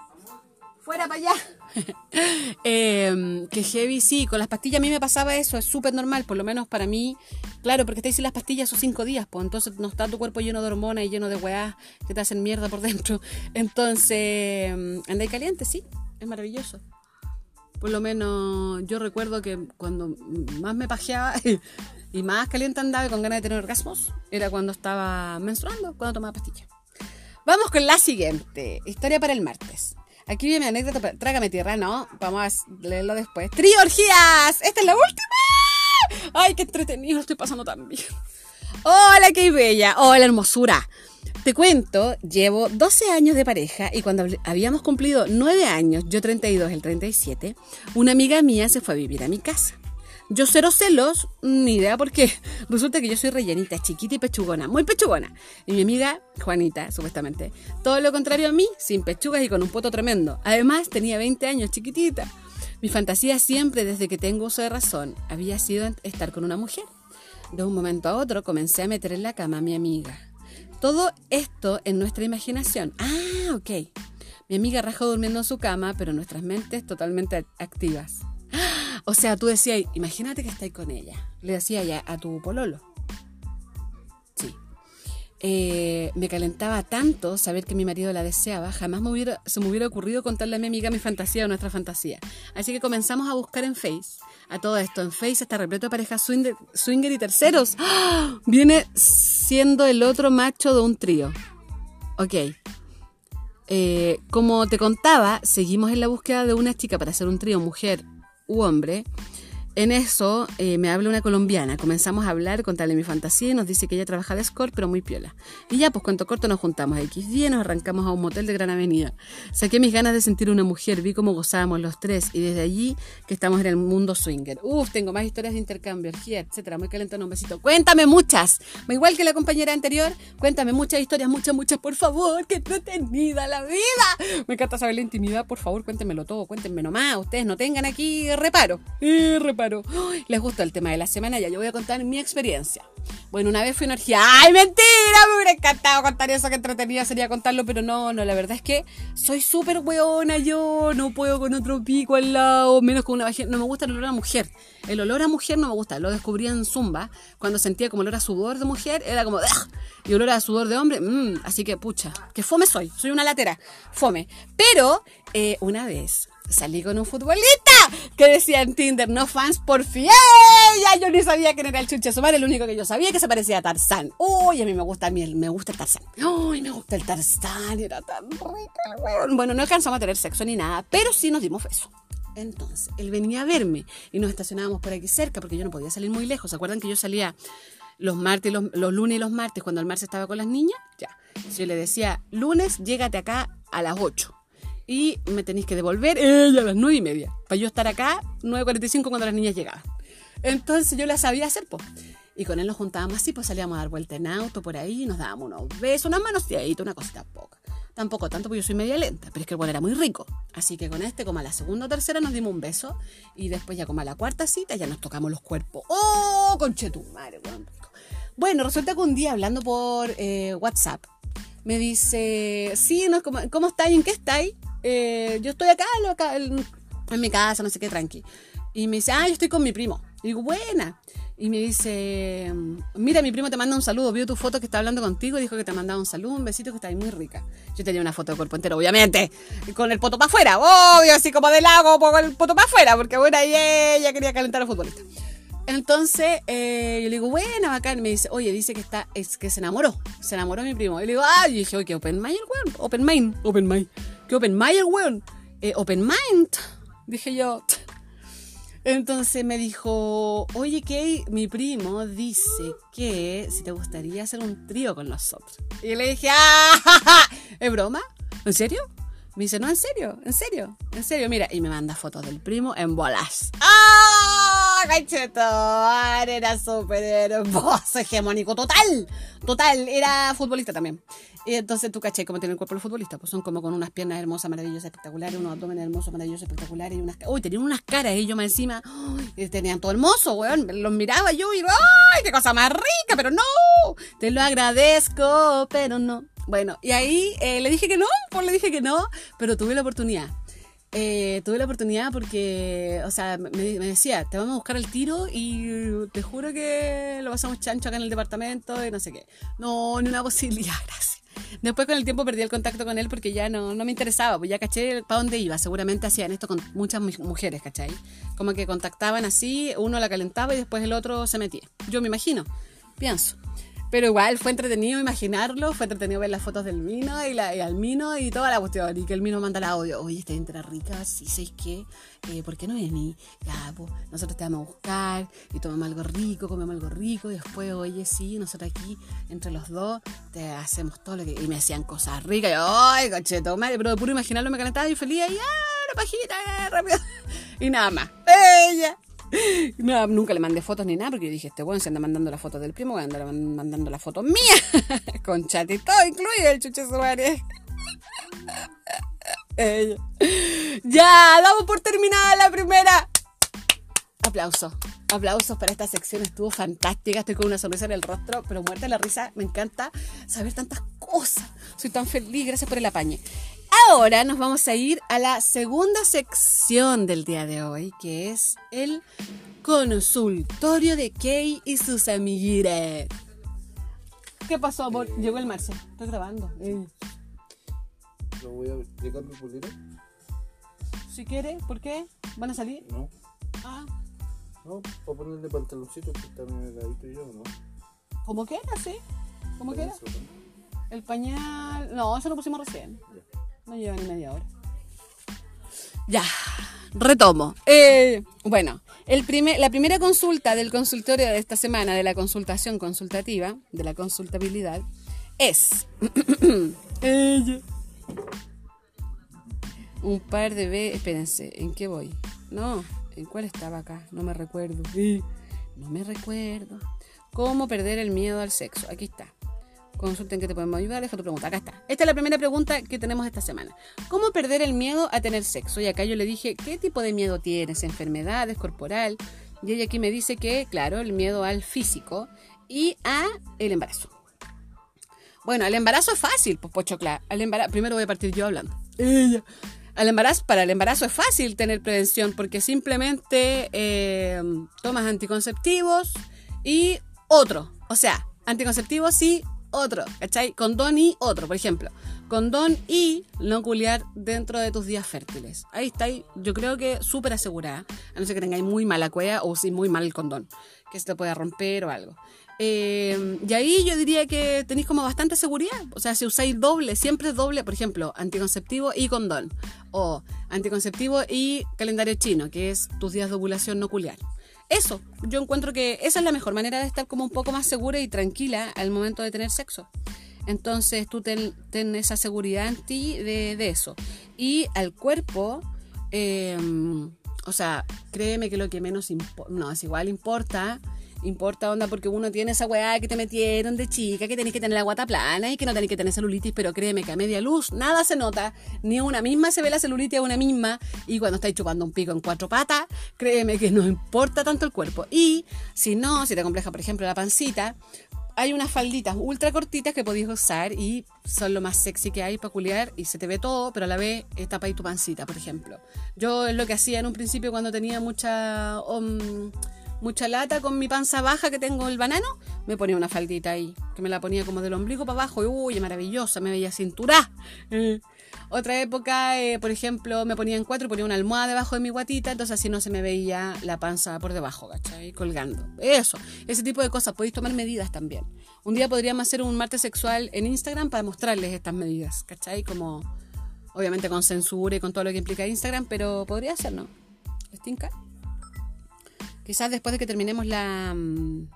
Fuera para allá. eh, que heavy, sí, con las pastillas a mí me pasaba eso, es súper normal, por lo menos para mí. Claro, porque te dicen las pastillas son cinco días, pues entonces no está tu cuerpo lleno de hormonas y lleno de weás que te hacen mierda por dentro. Entonces, andáis caliente, sí, es maravilloso. Por lo menos yo recuerdo que cuando más me pajeaba y más caliente andaba y con ganas de tener orgasmos, era cuando estaba menstruando, cuando tomaba pastillas. Vamos con la siguiente. Historia para el martes. Aquí viene mi anécdota. Trágame tierra, ¿no? Vamos a leerlo después. ¡Triorgías! ¡Esta es la última! ¡Ay, qué entretenido! Estoy pasando tan bien. ¡Hola, qué bella! ¡Hola, hermosura! Te cuento, llevo 12 años de pareja y cuando habíamos cumplido 9 años, yo 32, el 37, una amiga mía se fue a vivir a mi casa. Yo cero celos, ni idea por qué. Resulta que yo soy rellenita, chiquita y pechugona, muy pechugona. Y mi amiga, Juanita, supuestamente, todo lo contrario a mí, sin pechugas y con un poto tremendo. Además, tenía 20 años, chiquitita. Mi fantasía siempre, desde que tengo uso de razón, había sido estar con una mujer. De un momento a otro comencé a meter en la cama a mi amiga. Todo esto en nuestra imaginación. Ah, ok. Mi amiga rajó durmiendo en su cama, pero nuestras mentes totalmente activas. O sea, tú decías, imagínate que estáis con ella. Le decía ya a tu pololo. Sí. Eh, me calentaba tanto saber que mi marido la deseaba, jamás se me hubiera ocurrido contarle a mi amiga mi fantasía o nuestra fantasía. Así que comenzamos a buscar en Face. A todo esto, en Face está repleto de parejas swinger, swinger y terceros. ¡Ah! Viene siendo el otro macho de un trío. Ok. Eh, como te contaba, seguimos en la búsqueda de una chica para hacer un trío mujer u hombre. En eso eh, me habla una colombiana. Comenzamos a hablar, contarle mi fantasía y nos dice que ella trabaja de escort, pero muy piola. Y ya, pues cuento corto, nos juntamos a X día nos arrancamos a un motel de Gran Avenida. Saqué mis ganas de sentir una mujer, vi cómo gozábamos los tres y desde allí que estamos en el mundo swinger. Uf, tengo más historias de intercambio, energía, etcétera. Muy calentón, un besito. Cuéntame muchas. Igual que la compañera anterior, cuéntame muchas historias, muchas, muchas, por favor. Qué entretenida la vida. Me encanta saber la intimidad, por favor, cuéntenmelo todo, cuéntenme nomás. Ustedes no tengan aquí reparo. Eh, reparo. Les gustó el tema de la semana, ya yo voy a contar mi experiencia. Bueno, una vez fui a energía. ¡Ay, mentira! Me hubiera encantado contar eso, que entretenida sería contarlo, pero no, no, la verdad es que soy súper weona yo, no puedo con otro pico al lado, menos con una vagina. No me gusta el olor a mujer. El olor a mujer no me gusta, lo descubrí en Zumba, cuando sentía como olor a sudor de mujer, era como... Y olor a sudor de hombre, mmm, así que pucha, que fome soy, soy una latera, fome. Pero eh, una vez salí con un futbolista que decía en Tinder, no fans por fiel. Ya yo ni sabía quién era el Chucha Sumar, el único que yo sabía que se parecía a Tarzán. Uy, a mí me gusta, a mí me gusta el Tarzán. Uy, me gusta el Tarzán, era tan rico Bueno, no alcanzamos a tener sexo ni nada, pero sí nos dimos beso. Entonces, él venía a verme y nos estacionábamos por aquí cerca porque yo no podía salir muy lejos. ¿Se acuerdan que yo salía los martes, los, los lunes y los martes cuando el martes estaba con las niñas? Ya. Yo le decía, lunes, llégate acá a las 8 y me tenéis que devolver ella a las nueve y media, para yo estar acá 9.45 cuando las niñas llegaban. Entonces yo la sabía hacer, pues. Y con él nos juntábamos así, pues salíamos a dar vuelta en auto por ahí, nos dábamos unos besos, unas manos una cosita poca. Tampoco tanto porque yo soy media lenta, pero es que el era muy rico. Así que con este, como a la segunda o tercera, nos dimos un beso. Y después, ya como a la cuarta cita, ya nos tocamos los cuerpos. ¡Oh, conchetumare! Bueno, bueno resulta que un día hablando por eh, WhatsApp, me dice: Sí, no, ¿cómo, ¿cómo estáis? ¿En qué estáis? Eh, yo estoy acá, en mi casa, no sé qué, tranqui. Y me dice, ah, yo estoy con mi primo. Y digo, buena. Y me dice, mira, mi primo te manda un saludo, vio tu foto que está hablando contigo, dijo que te mandaba un saludo, un besito, que está ahí muy rica. Yo tenía una foto de cuerpo entero, obviamente, con el poto para afuera, obvio, así como de lago, con el poto para afuera, porque bueno, y ella quería calentar a los futbolistas. Entonces, eh, yo le digo, buena, bacán. Y me dice, oye, dice que está, es que se enamoró. Se enamoró mi primo. Y le digo, ah, y dije, oye, open mind, weón. Open mind, open mind. ¿Qué open mind, weón? Eh, open mind. Dije yo. Entonces me dijo, oye, que mi primo dice que si te gustaría hacer un trío con nosotros. Y le dije, ah, ¿es broma? ¿En serio? Me dice, no, en serio, en serio, en serio, mira. Y me manda fotos del primo en bolas. ¡Ah! ¡Cacheto! Era súper hermoso, hegemónico, total. Total, era futbolista también. Y entonces tú caché cómo tiene el cuerpo el futbolista. Pues son como con unas piernas hermosas, maravillosas, espectaculares, unos abdomen hermosos, maravillosos, espectaculares. Y unas... Uy, tenían unas caras ellos más encima. y tenían todo hermoso, weón. Los miraba yo y ¡ay, qué cosa más rica! Pero no, te lo agradezco, pero no. Bueno, y ahí eh, le dije que no, pues le dije que no, pero tuve la oportunidad. Eh, tuve la oportunidad porque, o sea, me, decía, te vamos a buscar el tiro y te juro que lo pasamos chancho acá en el departamento y no sé qué. No, ni una posibilidad, gracias. Después con el tiempo perdí el contacto con él porque ya no, no me interesaba, pues ya caché para dónde iba. Seguramente hacían esto con muchas mujeres, ¿cachai? Como que contactaban así, uno la calentaba y después el otro se metía. Yo me imagino, pienso. Pero igual fue entretenido imaginarlo, fue entretenido ver las fotos del Mino y, la, y al Mino y toda la cuestión. Y que el Mino manda el audio. Oye, esta entra rica, sí, ¿sabes qué? Eh, ¿Por qué no vení? Ya, pues, nosotros te vamos a buscar y tomamos algo rico, comemos algo rico. Y después, oye, sí, nosotros aquí, entre los dos, te hacemos todo lo que. Y me hacían cosas ricas. Y yo, ay, cocheto, madre. Pero de puro imaginarlo me calentaba y feliz. Y, ah, una pajita, rápido. Y nada más. Ella. Nunca le mandé fotos ni nada porque yo dije, este weón se anda mandando la foto del primo, voy a andar mandando la foto mía. Con chat y todo, incluido el chuche Suárez. ya, damos por terminada la primera. Aplausos. Aplausos para esta sección, estuvo fantástica, estoy con una sonrisa en el rostro, pero muerta la risa, me encanta saber tantas cosas, soy tan feliz, gracias por el apañe. Ahora nos vamos a ir a la segunda sección del día de hoy, que es el consultorio de Kay y sus amiguitas. ¿Qué pasó, amor? Llegó el Marce. Estoy grabando. ¿Lo voy a llegar mi pulero? Si quiere, ¿por qué? ¿Van a salir? No. Ah. No, para ponerle pantaloncito que está medio heladito yo, ¿no? ¿Cómo queda, sí? ¿Cómo queda? El pañal. No, eso lo pusimos recién. No lleva ni media hora. Ya, retomo. Eh, bueno, el primer, la primera consulta del consultorio de esta semana, de la consultación consultativa, de la consultabilidad, es... Un par de veces... Espérense, ¿en qué voy? No, ¿en cuál estaba acá? No me recuerdo. No me recuerdo. ¿Cómo perder el miedo al sexo? Aquí está. Consulten que te podemos ayudar, deja tu pregunta. Acá está. Esta es la primera pregunta que tenemos esta semana. ¿Cómo perder el miedo a tener sexo? Y acá yo le dije, ¿qué tipo de miedo tienes? ¿Enfermedades, corporal? Y ella aquí me dice que, claro, el miedo al físico y a el embarazo. Bueno, el embarazo es fácil, pues pochocla. Al embarazo, primero voy a partir yo hablando. Al embarazo, para el embarazo es fácil tener prevención porque simplemente eh, tomas anticonceptivos y otro. O sea, anticonceptivos y otro, ¿cachai? Condón y otro, por ejemplo. Condón y no culiar dentro de tus días fértiles. Ahí está, yo creo que súper asegurada. A no ser que tengáis muy mala cueva o si muy mal el condón, que se te pueda romper o algo. Eh, y ahí yo diría que tenéis como bastante seguridad. O sea, si usáis doble, siempre doble, por ejemplo, anticonceptivo y condón. O anticonceptivo y calendario chino, que es tus días de ovulación no culiar eso, yo encuentro que esa es la mejor manera de estar como un poco más segura y tranquila al momento de tener sexo. Entonces tú ten, esa seguridad en ti de, eso. Y al cuerpo, em, o sea, créeme que lo que menos no, es igual importa importa onda porque uno tiene esa weá que te metieron de chica, que tenés que tener la guata plana y que no tenés que tener celulitis, pero créeme que a media luz nada se nota, ni una misma se ve la celulitis a una misma, y cuando estáis chupando un pico en cuatro patas, créeme que no importa tanto el cuerpo. Y si no, si te compleja, por ejemplo, la pancita, hay unas falditas ultra cortitas que podéis usar y son lo más sexy que hay para culiar y se te ve todo, pero a la vez ahí tu pancita, por ejemplo. Yo es lo que hacía en un principio cuando tenía mucha... Um, mucha lata con mi panza baja que tengo el banano, me ponía una faldita ahí, que me la ponía como del ombligo para abajo y uy, maravillosa, me veía cintura. Eh. Otra época, eh, por ejemplo, me ponía en cuatro y ponía una almohada debajo de mi guatita, entonces así no se me veía la panza por debajo, ¿cachai? Colgando. Eso, ese tipo de cosas, podéis tomar medidas también. Un día podríamos hacer un martes sexual en Instagram para mostrarles estas medidas, ¿cachai? Como, obviamente con censura y con todo lo que implica Instagram, pero podría ser, ¿no? ¿Les Quizás después de que terminemos la. Mm,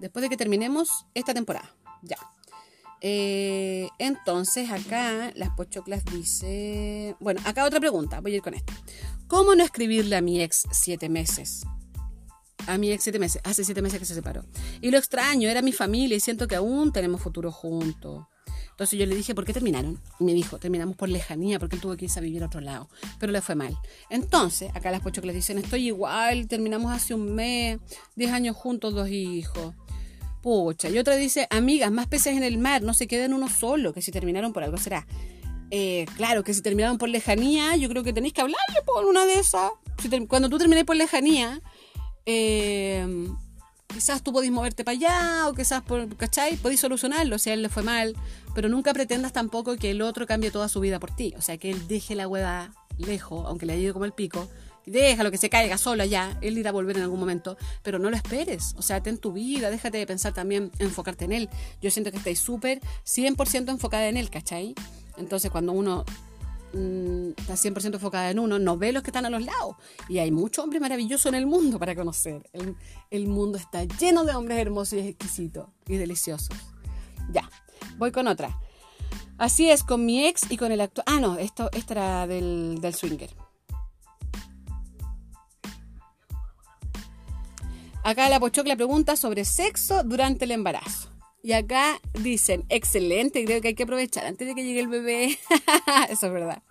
después de que terminemos esta temporada. Ya. Eh, entonces acá las pochoclas dice... Bueno, acá otra pregunta, voy a ir con esto. ¿Cómo no escribirle a mi ex siete meses? A mi ex siete meses, hace siete meses que se separó. Y lo extraño, era mi familia y siento que aún tenemos futuro juntos. Entonces yo le dije, ¿por qué terminaron? Y me dijo, terminamos por lejanía, porque él tuvo que irse a vivir a otro lado. Pero le fue mal. Entonces, acá las pochoclas dicen, estoy igual, terminamos hace un mes, diez años juntos, dos hijos. Pucha. Y otra dice, amigas, más peces en el mar, no se queden uno solo, que si terminaron por algo será. Eh, claro, que si terminaron por lejanía, yo creo que tenéis que hablarle por una de esas. cuando tú termines por lejanía, eh, quizás tú podés moverte para allá, o quizás, por, ¿cachai? Podéis solucionarlo si a él le fue mal, pero nunca pretendas tampoco que el otro cambie toda su vida por ti. O sea, que él deje la hueá lejos, aunque le ido como el pico, déjalo que se caiga solo allá, él irá a volver en algún momento, pero no lo esperes, o sea, ten tu vida, déjate de pensar también, enfocarte en él. Yo siento que estáis súper 100% enfocada en él, ¿cachai? Entonces cuando uno mm, está 100% enfocada en uno, no ve los que están a los lados. Y hay mucho hombre maravilloso en el mundo para conocer. El, mundo está lleno de hombres hermosos y exquisitos y deliciosos. Ya, voy con otra. Así es, con mi ex y con el actual... Ah, no, esto, esto era del, del swinger. Acá la Pochocla pregunta sobre sexo durante el embarazo. Y acá dicen, excelente, creo que hay que aprovechar antes de que llegue el bebé. Eso es verdad.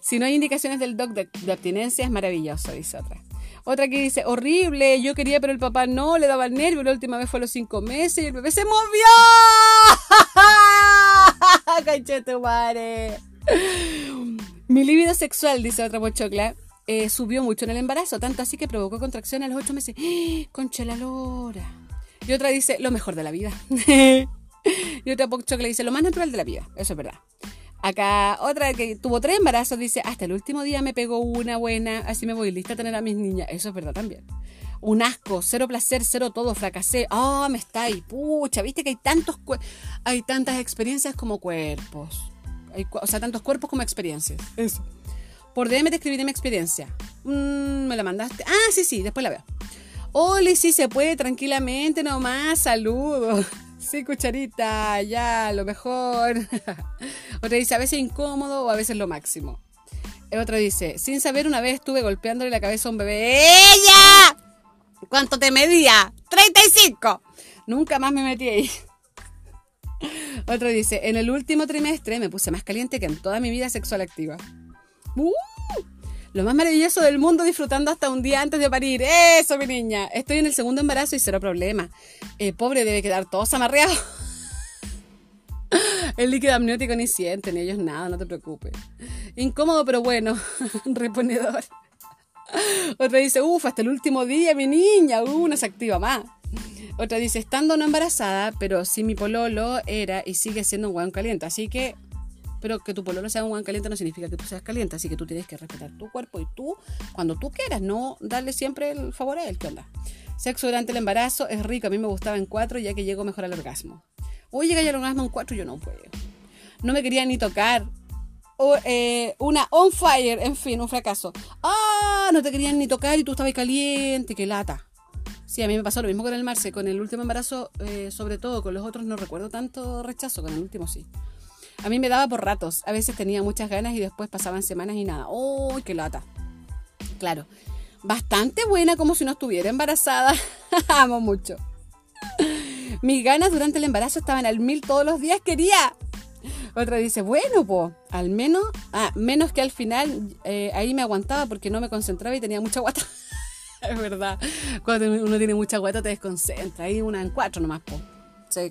Si no hay indicaciones del doc de, abstinencia, es maravilloso, dice otra. Otra que dice, horrible, yo quería, pero el papá no, le daba el nervio, la última vez fue a los cinco meses y el bebé se movió. ¡Cachete, madre! Mi libido sexual, dice otra pochocla, eh, subió mucho en el embarazo, tanto así que provocó contracción a los ocho meses. ¡Ah! Concha la lora. Y otra dice, lo mejor de la vida. y otra pocho que le dice, lo más natural de la vida. Eso es verdad. Acá otra que tuvo tres embarazos dice, hasta el último día me pegó una buena, así me voy lista a tener a mis niñas. Eso es verdad también. Un asco, cero placer, cero todo, fracasé. Ah, me está ahí. Pucha, viste que hay tantos hay tantas experiencias como cuerpos. O sea, tantos cuerpos como experiencias. Eso. Por DM te escribiré mi experiencia. Mm, ¿Me la mandaste? Ah, sí, sí, después la veo. Oli, sí se puede, tranquilamente nomás, saludos. Sí, cucharita, ya, lo mejor. Otra dice, a veces incómodo o a veces lo máximo. Otra dice, sin saber una vez estuve golpeándole la cabeza a un bebé. ¡Ella! ¿Cuánto te medía? ¡35! Nunca más me metí ahí. Otro dice, en el último trimestre me puse más caliente que en toda mi vida sexual activa. ¡Uh! Lo más maravilloso del mundo disfrutando hasta un día antes de parir. Eso, mi niña. Estoy en el segundo embarazo y cero problema. El pobre debe quedar todo amarreado. El líquido amniótico ni sienten, ni ellos nada, no te preocupes. Incómodo, pero bueno. Reponedor. Otra dice, uff, hasta el último día, mi niña. Uh, no se activa más. Otra dice, estando no embarazada, pero sí mi pololo era y sigue siendo un hueón caliente. Así que pero que tu pololo sea un buen caliente no significa que tú seas caliente, así que tú tienes que respetar tu cuerpo y tú, cuando tú quieras, no darle siempre el favor a él. ¿Qué onda? Sexo durante el embarazo es rico, a mí me gustaba en cuatro ya que llego mejor al orgasmo. Hoy llega al orgasmo en cuatro, yo no puedo. No me quería ni tocar. O, eh, una on fire, en fin, un fracaso. Ah, no te querían ni tocar y tú estabas caliente, qué lata. Sí, a mí me pasó lo mismo con el Marce, con el último embarazo, eh, sobre todo, con los otros no recuerdo tanto rechazo, con el último sí. A mí me daba por ratos. A veces tenía muchas ganas y después pasaban semanas y nada. ¡Uy, qué lata! Claro. Bastante buena como si no estuviera embarazada. Amo mucho. Mis ganas durante el embarazo estaban al mil todos los días. Quería. Otra dice, bueno, pues, al menos, ah, menos que al final, eh, ahí me aguantaba porque no me concentraba y tenía mucha guata. es verdad. Cuando uno tiene mucha guata te desconcentra. Ahí una en cuatro nomás, po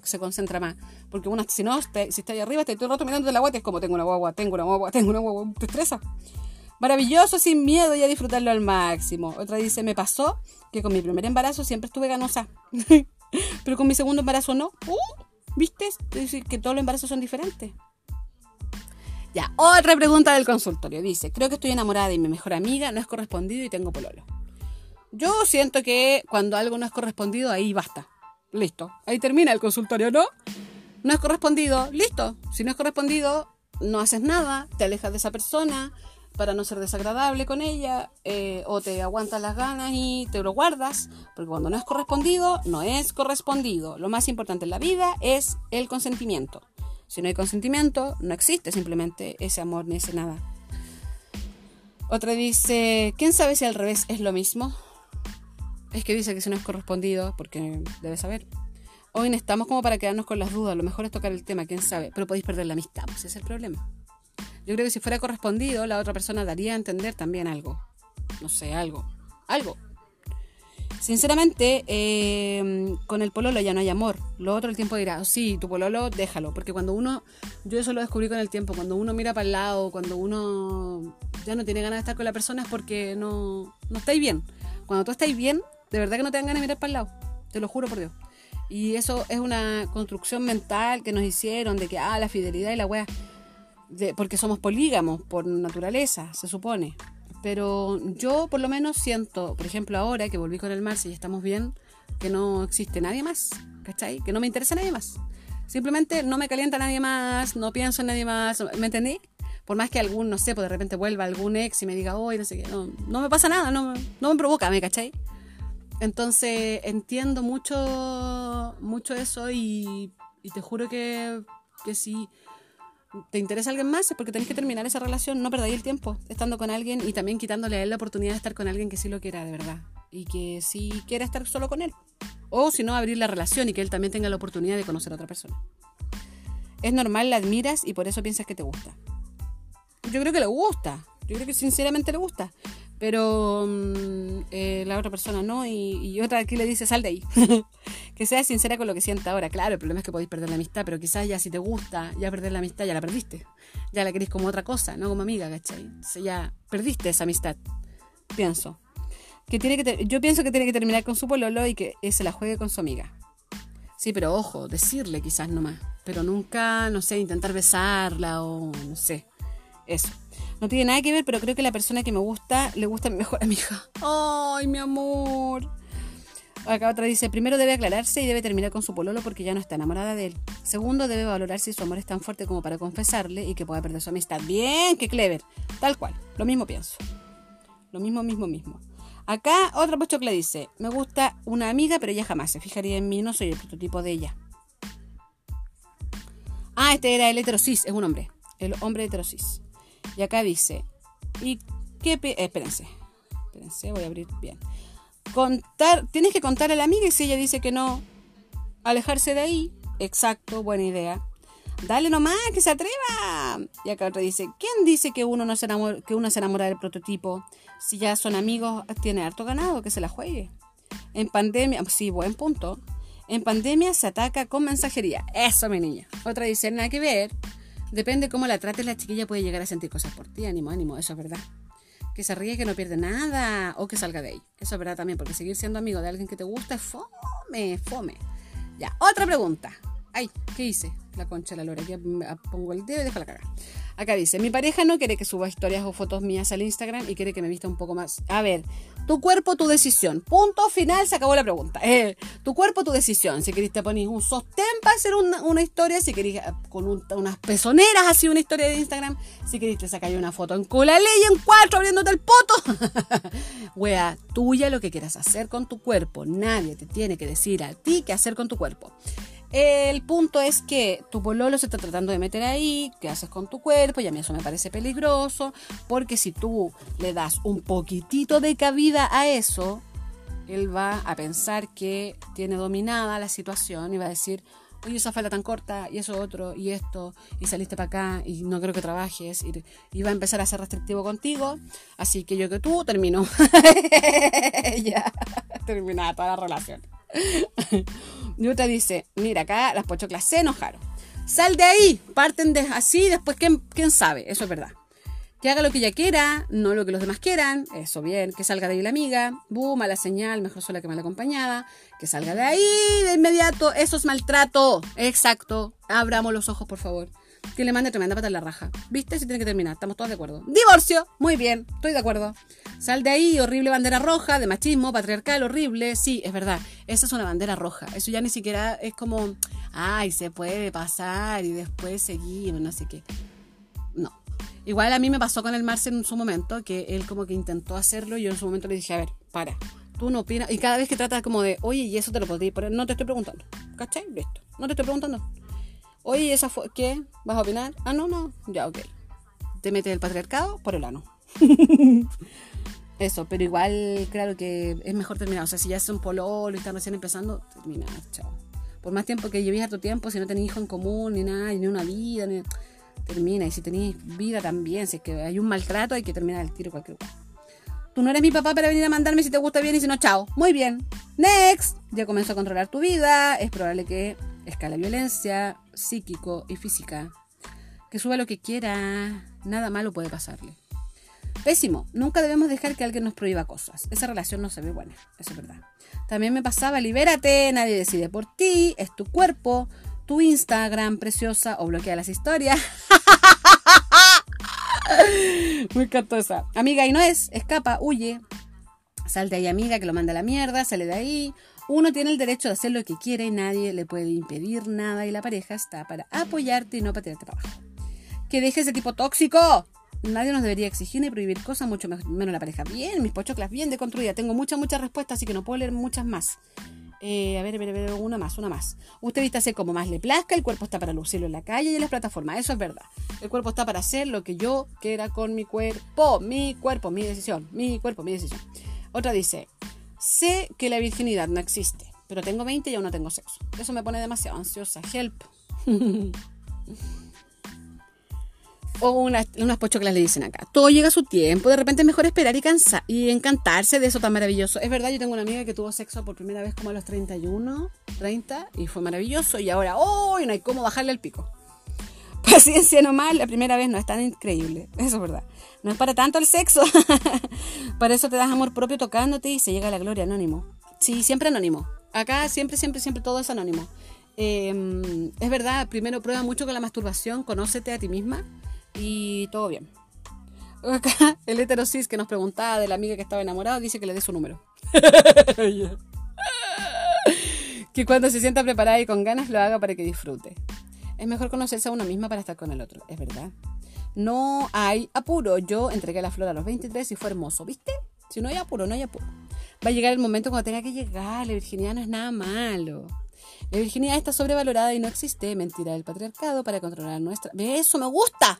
se, concentra más. Porque una, si no, si está ahí arriba, te todo el rato mirando la guata, es como tengo una guagua, tengo una guagua, tengo una guagua, te estresa. Maravilloso, sin miedo y a disfrutarlo al máximo. Otra dice, me pasó que con mi primer embarazo siempre estuve ganosa. Pero con mi segundo embarazo no. Uh, ¿Viste? Que todos los embarazos son diferentes. Ya, otra pregunta del consultorio. Dice, creo que estoy enamorada de mi mejor amiga, no es correspondido y tengo pololo. Yo siento que cuando algo no es correspondido, ahí basta. Listo. Ahí termina el consultorio, ¿no? No es correspondido. Listo. Si no es correspondido, no haces nada, te alejas de esa persona para no ser desagradable con ella, eh, o te aguantas las ganas y te lo guardas, porque cuando no es correspondido, no es correspondido. Lo más importante en la vida es el consentimiento. Si no hay consentimiento, no existe simplemente ese amor ni ese nada. Otra dice, ¿quién sabe si al revés es lo mismo? Es que dice que si no es correspondido, porque debe saber. Hoy estamos como para quedarnos con las dudas, lo mejor es tocar el tema, quién sabe, pero podéis perder la amistad, pues ese es el problema. Yo creo que si fuera correspondido, la otra persona daría a entender también algo. No sé, algo. Algo. Sinceramente, eh, con el pololo ya no hay amor. Lo otro el tiempo dirá, sí, tu pololo, déjalo. Porque cuando uno, yo eso lo descubrí con el tiempo, cuando uno mira para el lado, cuando uno ya no tiene ganas de estar con la persona es porque no, no estáis bien. Cuando tú estáis bien, de verdad que no te dan ganas de mirar para el lado. Te lo juro por Dios. Y eso es una construcción mental que nos hicieron de que, ah, la fidelidad y la wea. porque somos polígamos por naturaleza, se supone. Pero yo por lo menos siento, por ejemplo, ahora que volví con el Marce y estamos bien, que no existe nadie más, ¿cachai? Que no me interesa nadie más. Simplemente no me calienta nadie más, no pienso en nadie más, ¿me entendí? Por más que algún, no sé, pues de repente vuelva algún ex y me diga, hoy no sé qué, no, no me pasa nada, no, no me provoca, ¿me cachai? Entonces entiendo mucho, mucho eso y, y te juro que, que si te interesa alguien más es porque tenés que terminar esa relación, no perdáis el tiempo estando con alguien y también quitándole a él la oportunidad de estar con alguien que sí lo quiera de verdad y que sí quiera estar solo con él. O si no, abrir la relación y que él también tenga la oportunidad de conocer a otra persona. Es normal, la admiras y por eso piensas que te gusta. Yo creo que le gusta, yo creo que sinceramente le gusta, pero mm, eh, la otra persona no, y, otra aquí le dice, sal de ahí. que sea sincera con lo que sienta ahora. Claro, el problema es que podéis perder la amistad, pero quizás ya si te gusta, ya perder la amistad, ya la perdiste. Ya la queréis como otra cosa, no como amiga, ¿cachai? Ya perdiste esa amistad, pienso. Que tiene que yo pienso que tiene que terminar con su pololo y que se la juegue con su amiga. Sí, pero ojo, decirle quizás nomás. Pero nunca, no sé, intentar besarla o no sé. Eso. No tiene nada que ver, pero creo que la persona que me gusta le gusta a mi mejor amiga. ¡Ay, mi amor! Acá otra dice, primero debe aclararse y debe terminar con su pololo porque ya no está enamorada de él. Segundo, debe valorar si su amor es tan fuerte como para confesarle y que pueda perder su amistad. Bien, qué clever. Tal cual. Lo mismo pienso. Lo mismo, mismo, mismo. Acá otra pochocla dice, me gusta una amiga, pero ella jamás se fijaría en mí, no soy el prototipo de ella. Ah, este era el heterosis, es un hombre. El hombre heterosis. Y acá dice, ¿y qué? Eh, espérense, espérense, voy a abrir bien. Contar, tienes que contar a la amiga y si ella dice que no, alejarse de ahí. Exacto, buena idea. Dale nomás, que se atreva. Y acá otra dice, ¿quién dice que uno, no se enamora, que uno se enamora del prototipo? Si ya son amigos, tiene harto ganado, que se la juegue. En pandemia, sí, buen punto. En pandemia se ataca con mensajería. Eso, mi niña. Otra dice, nada que ver. Depende cómo la trates, la chiquilla puede llegar a sentir cosas por ti. Ánimo, ánimo, eso es verdad. Que se ríe, que no pierde nada, o que salga de ahí. Eso es verdad también, porque seguir siendo amigo de alguien que te gusta es fome, fome. Ya, otra pregunta. Ay, ¿qué hice? La concha de la lora. Ya pongo el dedo y dejo la caga. Acá dice, mi pareja no quiere que suba historias o fotos mías al Instagram y quiere que me vista un poco más. A ver, tu cuerpo, tu decisión. Punto final, se acabó la pregunta. Eh, tu cuerpo, tu decisión. Si querés te pones un sostén para hacer una, historia, si querés eh, con unas pezoneras así una historia de Instagram, si querés te sacáis una foto en cola ley en cuatro abriéndote el poto. Wea, tuya lo que quieras hacer con tu cuerpo. Nadie te tiene que decir a ti qué hacer con tu cuerpo. El punto es que tu pololo se está tratando de meter ahí, qué haces con tu cuerpo, y a mí eso me parece peligroso, porque si tú le das un poquitito de cabida a eso, él va a pensar que tiene dominada la situación y va a decir, oye, esa falda tan corta, y eso otro, y esto, y saliste para acá, y no creo que trabajes, y, va a empezar a ser restrictivo contigo, así que yo que tú termino. ya, terminada toda la relación. Y dice, mira, acá las pochoclas se enojaron. Sal de ahí, parten de así, después ¿quién, quién sabe, eso es verdad. Que haga lo que ella quiera, no lo que los demás quieran, eso bien, que salga de ahí la amiga, buh, mala señal, mejor sola que mal acompañada, que salga de ahí de inmediato, eso es maltrato, exacto, abramos los ojos por favor que le mande tremenda pata en la raja. ¿Viste? Si tiene que terminar, estamos todos de acuerdo. Divorcio, muy bien, estoy de acuerdo. Sal de ahí, horrible bandera roja, de machismo, patriarcal, horrible. Sí, es verdad, esa es una bandera roja. Eso ya ni siquiera es como, ay, se puede pasar y después seguimos, no sé qué. No. Igual a mí me pasó con el Marce en su momento, que él como que intentó hacerlo y yo en su momento le dije, a ver, para, tú no opinas. Y cada vez que trata como de, oye, y eso te lo podría poner, no te estoy preguntando. ¿Cachai? Listo. No te estoy preguntando Oye, ¿esa fue qué? ¿Vas a opinar? Ah, no, no. Ya, ok. Te metes el patriarcado por el ano. Eso, pero igual, claro que es mejor terminar. O sea, si ya es un pololo y están recién empezando, terminar, chao. Por más tiempo que llevéis a tu tiempo, si no tenéis hijo en común, ni nada, ni una vida, ni... termina. Y si tenéis vida también, si es que hay un maltrato, hay que terminar el tiro cualquier cosa. Tú no eres mi papá para venir a mandarme si te gusta bien y si no, chao. Muy bien. Next. Ya comenzó a controlar tu vida. Es probable que escala violencia psíquico y física. Que suba lo que quiera. Nada malo puede pasarle. Pésimo. Nunca debemos dejar que alguien nos prohíba cosas. Esa relación no se ve buena. Eso es verdad. También me pasaba, libérate, nadie decide por ti, es tu cuerpo, tu Instagram preciosa o bloquea las historias. Muy catosa. Amiga y no es, escapa, huye. Salte ahí, amiga, que lo manda a la mierda, sale de ahí. Uno tiene el derecho de hacer lo que quiere, nadie le puede impedir nada y la pareja está para apoyarte y no para tirarte para abajo. Que dejes ese tipo tóxico. Nadie nos debería exigir ni prohibir cosas, mucho menos la pareja. Bien, mis pochoclas bien deconstruidas. Tengo muchas, muchas respuestas, así que no puedo leer muchas más. Eh, a ver, a ver, a ver, una más, una más. Usted viste hacer como más le plazca, el cuerpo está para lucirlo en la calle y en las plataformas, eso es verdad. El cuerpo está para hacer lo que yo quiera con mi cuerpo, mi cuerpo, mi decisión, mi cuerpo, mi decisión. Otra dice, sé que la virginidad no existe, pero tengo 20 y aún no tengo sexo. Eso me pone demasiado ansiosa. Help. o unas, unas pochoclas le dicen acá. Todo llega a su tiempo, de repente es mejor esperar y, y encantarse de eso tan maravilloso. Es verdad, yo tengo una amiga que tuvo sexo por primera vez como a los 31, 30 y fue maravilloso y ahora, ¡oh! No hay cómo bajarle el pico. Paciencia nomás, la primera vez no es tan increíble, eso es verdad. No es para tanto el sexo. para eso te das amor propio tocándote y se llega a la gloria anónimo. Sí, siempre anónimo. Acá siempre, siempre, siempre todo es anónimo. Em, es verdad, primero prueba mucho con la masturbación, conócete a ti misma y todo bien. Acá el heterosis que nos preguntaba de la amiga que estaba enamorada dice que le dé su número. que cuando se sienta preparada y con ganas lo haga para que disfrute. Es mejor conocerse a una misma para estar con el otro, es verdad. No hay apuro. Yo entregué la flor a los 23 y fue hermoso, ¿viste? Si no hay apuro, no hay apuro. Va a llegar el momento cuando tenga que llegar. La virginidad no es nada malo. La virginidad está sobrevalorada y no existe. Mentira del patriarcado para controlar nuestra. Eso me gusta.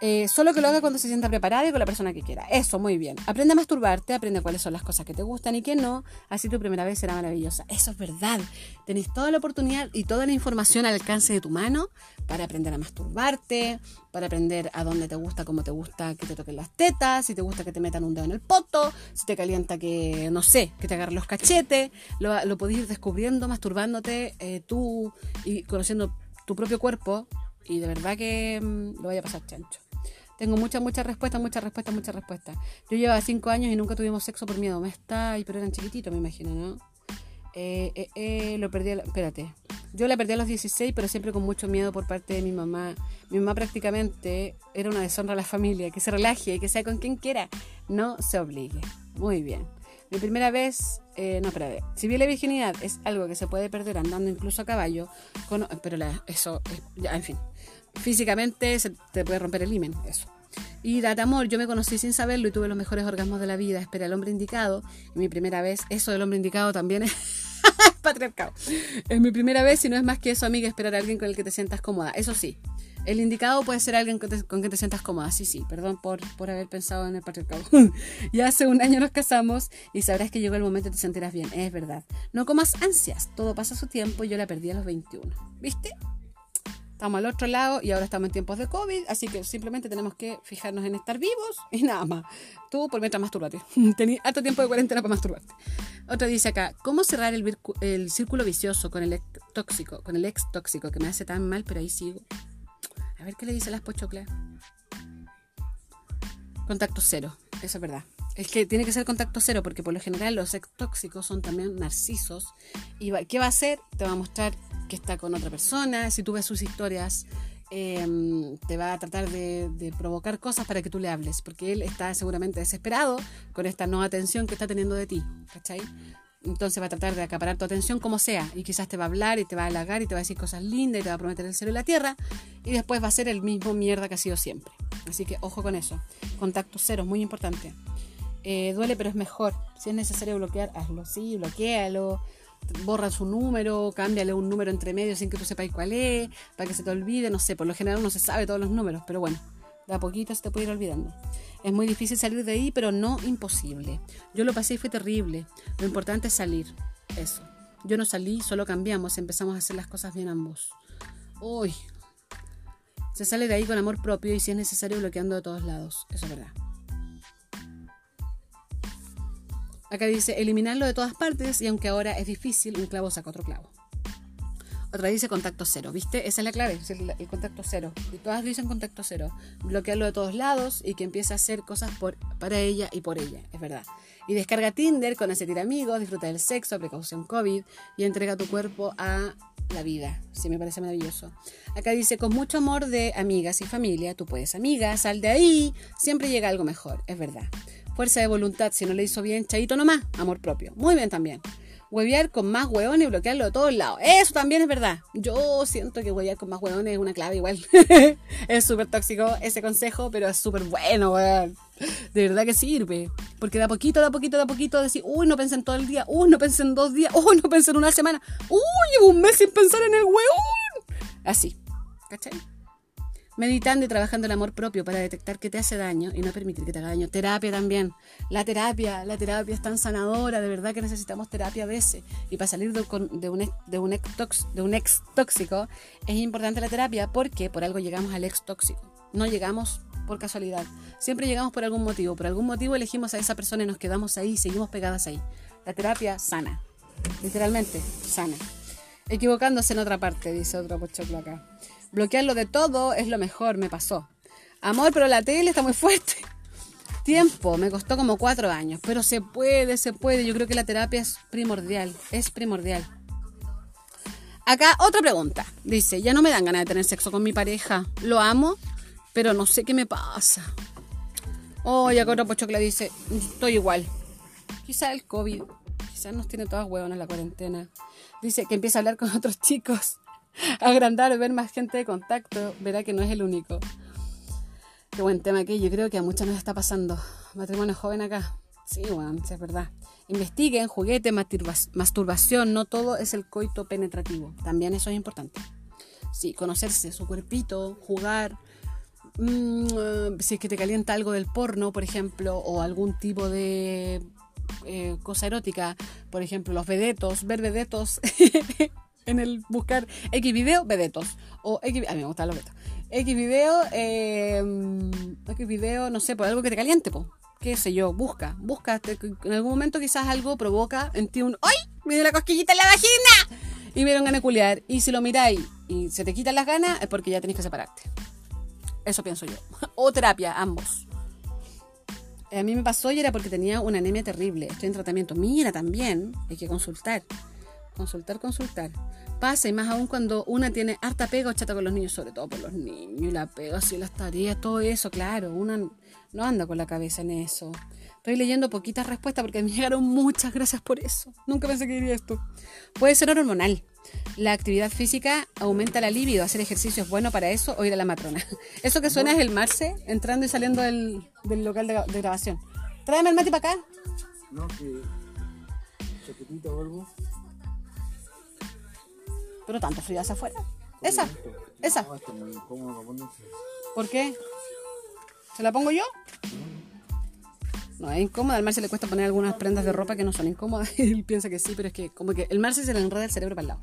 Eh, solo que lo haga cuando se sienta preparada y con la persona que quiera. Eso, muy bien. Aprende a masturbarte, aprende cuáles son las cosas que te gustan y que no. Así tu primera vez será maravillosa. Eso es verdad. Tenés toda la oportunidad y toda la información al alcance de tu mano para aprender a masturbarte, para aprender a dónde te gusta, cómo te gusta que te toquen las tetas, si te gusta que te metan un dedo en el poto, si te calienta que, no sé, que te agarren los cachetes. Lo, lo podés ir descubriendo, masturbándote eh, tú y conociendo tu propio cuerpo. Y de verdad que mm, lo vaya a pasar chancho. Tengo muchas, muchas respuestas, muchas respuestas, muchas respuestas. Yo llevaba cinco años y nunca tuvimos sexo por miedo. Me está, pero eran chiquititos, me imagino, ¿no? Eh, eh, eh, lo perdí, espérate. Yo la perdí a los 16, pero siempre con mucho miedo por parte de mi mamá. Mi mamá prácticamente era una deshonra a la familia, que se relaje, que sea con quien quiera, no se obligue. Muy bien. Mi primera vez, eh, no, espérate. Si bien la virginidad es algo que se puede perder andando incluso a caballo, pero la, eso, ya, en fin físicamente se te puede romper el himen, eso. Y date amor, yo me conocí sin saberlo y tuve los mejores orgasmos de la vida. Esperé al hombre indicado. Y mi primera vez, eso del hombre indicado también es patriarcado. Es mi primera vez y no es más que eso, amiga, esperar a alguien con el que te sientas cómoda. Eso sí, el indicado puede ser alguien con, con quien te sientas cómoda. Sí, sí, perdón por, por haber pensado en el patriarcado. ya hace un año nos casamos y sabrás que llegó el momento y te sentirás bien. Es verdad. No comas ansias, todo pasa su tiempo y yo la perdí a los 21. ¿Viste? Estamos al otro lado y ahora estamos en tiempos de COVID, así que simplemente tenemos que fijarnos en estar vivos y nada más. Tú por mientras masturbate. Tenías harto tiempo de cuarentena para masturbarte. Otra dice acá, ¿cómo cerrar el, el círculo vicioso con el ex tóxico, con el ex tóxico que me hace tan mal, pero ahí sigo? A ver qué le dice las pochoclas. Contacto cero, eso es verdad. Es que tiene que ser contacto cero porque por lo general los ex tóxicos son también narcisos. ¿Y qué va a hacer? Te va a mostrar que está con otra persona, si tú ves sus historias, em, te va a tratar de, provocar cosas para que tú le hables, porque él está seguramente desesperado con esta no atención que está teniendo de ti, ¿cachai? Entonces va a tratar de acaparar tu atención como sea, y quizás te va a hablar y te va a halagar y te va a decir cosas lindas y te va a prometer el cielo y la tierra, y después va a ser el mismo mierda que ha sido siempre. Así que ojo con eso. Contacto cero, muy importante. Eh, duele, pero es mejor. Si es necesario bloquear, hazlo. Sí, bloquealo borra su número, cámbiale un número entre medio sin que tú sepas cuál es, para que se te olvide, no sé, por lo general no se sabe todos los números, pero bueno, de a poquito se te puede ir olvidando. Es muy difícil salir de ahí, pero no imposible. Yo lo pasé y fue terrible. Lo importante es salir, eso. Yo no salí, solo cambiamos, empezamos a hacer las cosas bien ambos. Uy, se sale de ahí con amor propio y si es necesario bloqueando de todos lados, eso es verdad. Acá dice eliminarlo de todas partes y aunque ahora es difícil, un clavo saca otro clavo. Otra dice contacto cero, ¿viste? Esa es la clave, el, contacto cero. Y todas dicen contacto cero. Bloquearlo de todos lados y que empiece a hacer cosas para ella y por ella, es verdad. Y descarga Tinder, con ese tira amigos, disfruta del sexo, precaución COVID y entrega tu cuerpo a la vida. Sí, me parece maravilloso. Acá dice, con mucho amor de amigas y familia, tú puedes, amiga, sal de ahí, siempre llega algo mejor, es verdad. Fuerza de voluntad, si no le hizo bien, chaito nomás, amor propio. Muy bien también. Huevear con más hueones y bloquearlo de todos lados. Eso también es verdad. Yo siento que huevear con más hueones es una clave igual. es súper tóxico ese consejo, pero es súper bueno, weón. De verdad que sirve. Porque de a poquito, de a poquito, de a poquito decir, uy, no pensé en todo el día, uy, no pensé en dos días, uy, no pensé en una semana, uy, llevo un mes sin pensar en el hueón. Así. ¿Cachai? Meditando y trabajando el amor propio para detectar qué te hace daño y no permitir que te haga daño. Terapia también. La terapia, la terapia es tan sanadora, de verdad que necesitamos terapia a veces. Y para salir de, un, ex, tóxico es importante la terapia porque por algo llegamos al ex tóxico. No llegamos por casualidad. Siempre llegamos por algún motivo. Por algún motivo elegimos a esa persona y nos quedamos ahí, seguimos pegadas ahí. La terapia sana. Literalmente, sana. Equivocándose en otra parte, dice otro pochoclo acá. Bloquearlo de todo es lo mejor, me pasó. Amor, pero la tele está muy fuerte. Tiempo, me costó como cuatro años, pero se puede, se puede. Yo creo que la terapia es primordial, es primordial. Acá otra pregunta. Dice, ya no me dan ganas de tener sexo con mi pareja. Lo amo, pero no sé qué me pasa. Oh, y acá otro pocho que le dice, estoy igual. Quizá el COVID, quizás nos tiene todas huevas en la cuarentena. Dice que empieza a hablar con otros chicos. Agrandar, ver más gente de contacto, verá que no es el único. Qué buen tema que yo creo que a muchas nos está pasando. Matrimonio joven acá. Sí, bueno, es verdad. Investiguen, juguete, masturbación, no todo es el coito penetrativo. También eso es importante. Sí, conocerse, su cuerpito, jugar. Mm, si es que te calienta algo del porno, por ejemplo, o algún tipo de eh, cosa erótica, por ejemplo, los vedetos, ver vedetos en el buscar X video, vedetos. O X, a mí me gustan los vedetos. X video, eh, X video, no sé, por algo que te caliente, po. Qué sé yo, busca, busca. en algún momento quizás algo provoca en ti un ¡Ay! Me dio la cosquillita en la vagina. Y me dieron ganas de culiar. Y si lo miráis y se te quitan las ganas, es porque ya tenés que separarte. Eso pienso yo. o terapia, ambos. A mí me pasó y era porque tenía una anemia terrible. Estoy en tratamiento. Mira, también hay que consultar. Consultar, consultar pasa y más aún cuando una tiene harta pega o chata con los niños, sobre todo por los niños y la pega, así las tareas, todo eso, claro, una no anda con la cabeza en eso. Estoy leyendo poquitas respuestas porque me llegaron muchas gracias por eso. Nunca pensé que diría esto. Puede ser hormonal. La actividad física aumenta la libido. Hacer ejercicio es bueno para eso o ir a la matrona. Eso que suena es el Marce entrando y saliendo del, local de, grabación. Tráeme el mate para acá. No, que. Chaquetita o algo. Pero tanto frío hacia afuera. Esa, esa. ¿Por qué? ¿Se la pongo yo? No, es incómoda. Al Marce le cuesta poner algunas prendas de ropa que no son incómodas. Él piensa que sí, pero es que como que el Marce se le enreda el cerebro para el lado.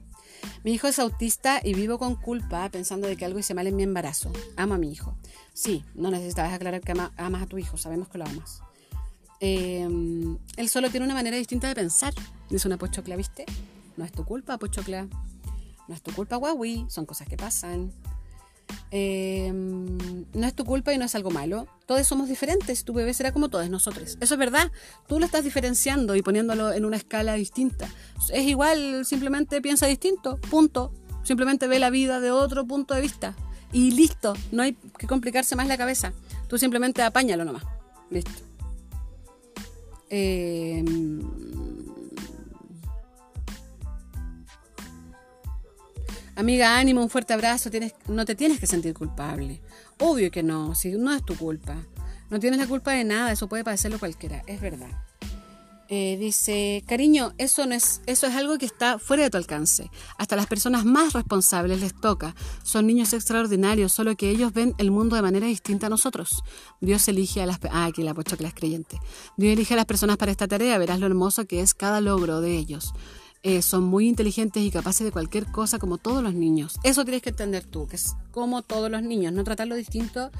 Mi hijo es autista y vivo con culpa pensando de que algo hice mal en mi embarazo. Amo a mi hijo. Sí, no necesitabas aclarar que amas a tu hijo. Sabemos que lo amas. Em, él solo tiene una manera distinta de pensar. Dice una pochocla, ¿viste? No es tu culpa, pochocla. No es tu culpa, Huawei, son cosas que pasan. Em, no es tu culpa y no es algo malo. Todos somos diferentes, tu bebé será como todos nosotros. Eso es verdad. Tú lo estás diferenciando y poniéndolo en una escala distinta. Es igual, simplemente piensa distinto, punto. Simplemente ve la vida de otro punto de vista. Y listo, no hay que complicarse más la cabeza. Tú simplemente apáñalo nomás. Listo. Eh, Amiga, ánimo, un fuerte abrazo. Tienes, no te tienes que sentir culpable. Obvio que no, si no es tu culpa. No tienes la culpa de nada, eso puede padecerlo cualquiera, es verdad. Eh, dice, cariño, eso no es, eso es algo que está fuera de tu alcance. Hasta las personas más responsables les toca. Son niños extraordinarios, solo que ellos ven el mundo de manera distinta a nosotros. Dios elige a las ah, aquí la pochocla es creyente. Dios elige a las personas para esta tarea, verás lo hermoso que es cada logro de ellos. Eh, son muy inteligentes y capaces de cualquier cosa como todos los niños. Eso tienes que entender tú, que es como todos los niños, no tratarlo distinto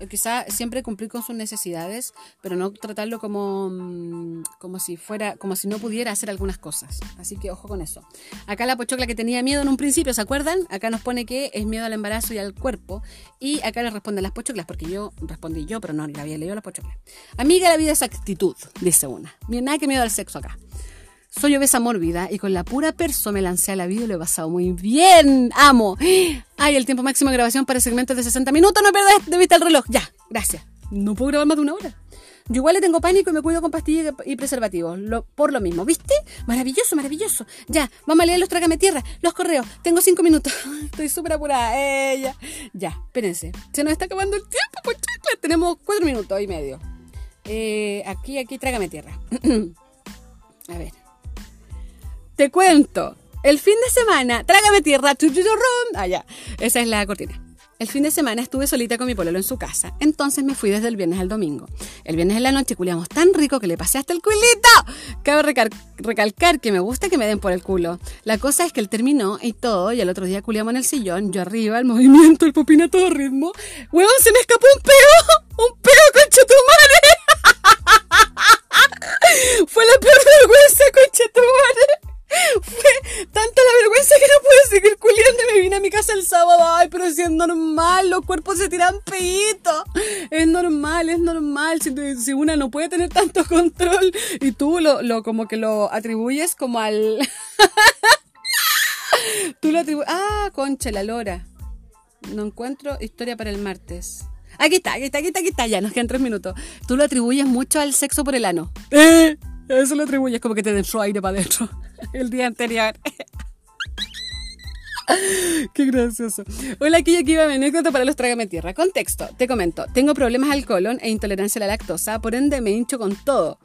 eh, quizá siempre cumplir con sus necesidades, pero no tratarlo como, mm, como si fuera, como si no pudiera hacer algunas cosas. Así que ojo con eso. Acá la pochocla que tenía miedo en un principio, ¿se acuerdan? Acá nos pone que es miedo al embarazo y al cuerpo. Y acá le responden las pochoclas, porque yo respondí yo, pero no le había leído las pochoclas. Amiga, la vida es actitud, dice una. Nada que miedo al sexo acá. Soy obesa mórbida y con la pura perso me lancé a la vida y lo he pasado muy bien. Amo. Ay, el tiempo máximo de grabación para segmentos de 60 minutos. No pierdas de vista el reloj. Ya, gracias. No puedo grabar más de una hora. Yo igual le tengo pánico y me cuido con pastillas y preservativos. por lo mismo, ¿viste? Maravilloso, maravilloso. Ya, vamos a leer los trágame tierra, los correos. Tengo cinco minutos. Estoy súper apurada. Eh, ya. ya, espérense. Se nos está acabando el tiempo, pues Tenemos cuatro minutos y medio. Eh, aquí, aquí, trágame tierra. a ver. Te cuento. El fin de semana, trágame tierra, allá. Ah, esa es la cortina. El fin de semana estuve solita con mi pololo en su casa, entonces me fui desde el viernes al domingo. El viernes en la noche culiamos tan rico que le pasé hasta el culito. Cabe recalcar que me gusta que me den por el culo. La cosa es que él terminó y todo, y el otro día culiamos en el sillón, yo arriba, el movimiento, el popina todo ritmo. Huevón, se me escapó un peo, un peo con madre. Fue la peor vergüenza, concha tu madre. Fue tanta la vergüenza que no pude seguir culiando y me vine a mi casa el sábado. Ay, pero si es normal, los cuerpos se tiran peitos. Es normal, es normal. Si, si, una no puede tener tanto control y tú lo, lo como que lo atribuyes como al... tú lo atribuyes... Ah, concha, la lora. No encuentro historia para el martes. Aquí está, aquí está, aquí está, aquí está, ya, nos quedan tres minutos. Tú lo atribuyes mucho al sexo por el ano. ¿Eh? Eso lo atribuyes como que te den su aire para adentro el día anterior. Qué gracioso. Hola, aquí aquí va mi anécdota para los Trágame Tierra. Contexto, te comento. Tengo problemas al colon e intolerancia a la lactosa, por ende me hincho con todo.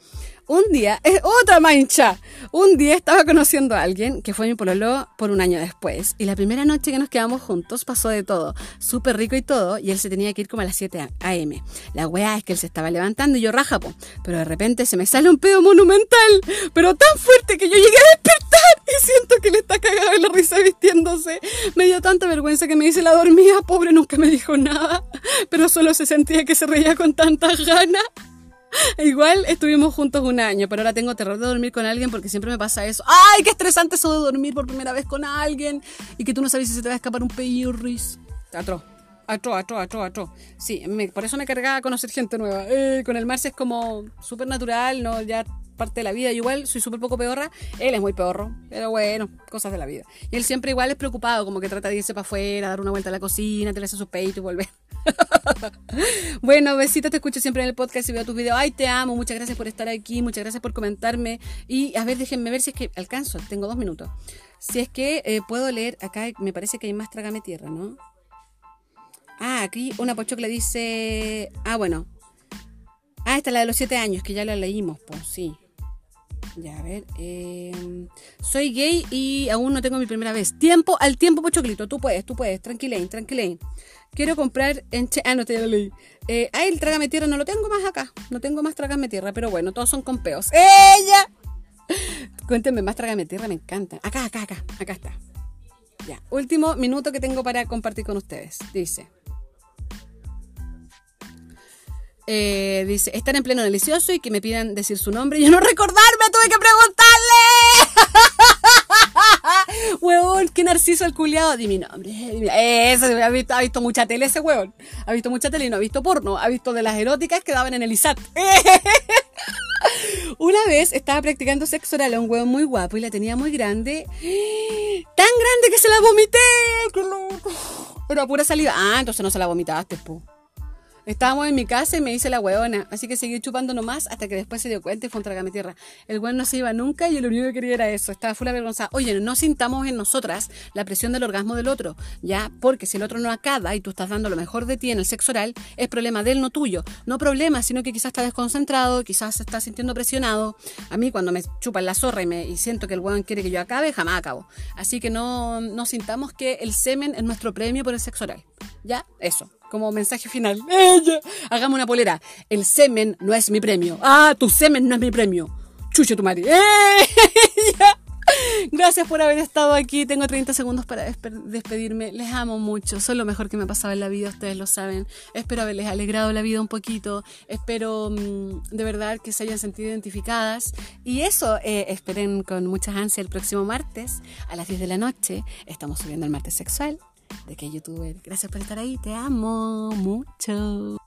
Un día, es otra mancha. Un día estaba conociendo a alguien que fue mi pololo por un año después. Y la primera noche que nos quedamos juntos pasó de todo. Súper rico y todo. Y él se tenía que ir como a las 7 a.m. La weá es que él se estaba levantando y yo rajapo. Pero de repente se me sale un pedo monumental. Pero tan fuerte que yo llegué a despertar. Y siento que le está cagado en la risa vistiéndose. Me dio tanta vergüenza que me dice la dormida. Pobre, nunca me dijo nada. Pero solo se sentía que se reía con tantas ganas. Igual estuvimos juntos un año, pero ahora tengo terror de dormir con alguien porque siempre me pasa eso. ¡Ay, qué estresante eso de dormir por primera vez con alguien! Y que tú no sabes si se te va a escapar un peirris. Atro. Atro, atro, atro, atro. Sí, por eso me cargaba a conocer gente nueva. Eh, con el Marce es como súper natural, ¿no? Ya parte de la vida. igual soy súper poco peorra. Él es muy peorro, pero bueno, cosas de la vida. Y él siempre igual es preocupado, como que trata de irse para afuera, dar una vuelta a la cocina, le hace sus peitos y volver. bueno, besitos, te escucho siempre en el podcast y veo tus videos. Ay, te amo, muchas gracias por estar aquí, muchas gracias por comentarme. Y a ver, déjenme ver si es que alcanzo, tengo dos minutos. Si es que eh, puedo leer, acá me parece que hay más Trágame Tierra, ¿no? Ah, aquí una pochocla dice. Ah, bueno. Ah, esta es la de los siete años, que ya la leímos, pues sí. Ya, a ver. Em, soy gay y aún no tengo mi primera vez. Tiempo al tiempo, pochoclito. Tú puedes, tú puedes. Tranquilain, tranquilain. Quiero comprar en che Ah, no te lo leí. Eh, ah, el trágame tierra no lo tengo más acá. No tengo más trágame tierra, pero bueno, todos son con peos. ¡Ella! Cuéntenme más trágame tierra, me encanta. Acá, acá, acá. Acá está. Ya. Último minuto que tengo para compartir con ustedes. Dice. Eh, dice, estar en pleno delicioso y que me pidan decir su nombre y yo no recordarme, tuve que preguntarle. huevón, qué narciso el culiado. Di mi nombre. Eso, ha visto, ha visto mucha tele ese huevón. Ha visto mucha tele y no ha visto porno. Ha visto de las eróticas que daban en el ISAT. Una vez estaba practicando sexo oral a un huevón muy guapo y la tenía muy grande. Tan grande que se la vomité. ¡Qué loco! Pero a pura salida. Ah, entonces no se la vomitaste, po. Estábamos en mi casa y me hice la hueona, así que seguí chupando nomás hasta que después se dio cuenta y fue un trágame tierra. El weón no se iba nunca y lo único que quería era eso, estaba full avergonzada. Oye, no sintamos en nosotras la presión del orgasmo del otro, ya, porque si el otro no acaba y tú estás dando lo mejor de ti en el sexo oral, es problema de él, no tuyo. No problema, sino que quizás está desconcentrado, quizás está sintiendo presionado. A mí cuando me chupan la zorra y, me, siento que el weón quiere que yo acabe, jamás acabo. Así que no, no sintamos que el semen es nuestro premio por el sexo oral. Ya, eso como mensaje final. ¡Ella! Hagamos una polera. El semen no es mi premio. Ah, tu semen no es mi premio. Chucho tu madre. Gracias por haber estado aquí. Tengo 30 segundos para despedirme. Les amo mucho. Son lo mejor que me ha pasado en la vida, ustedes lo saben. Espero haberles alegrado la vida un poquito. Espero mm, de verdad que se hayan sentido identificadas. Y eso, eh, esperen con muchas ansias el próximo martes a las 10 de la noche. Estamos subiendo el martes sexual de que youtuber. Gracias por estar ahí, te amo mucho.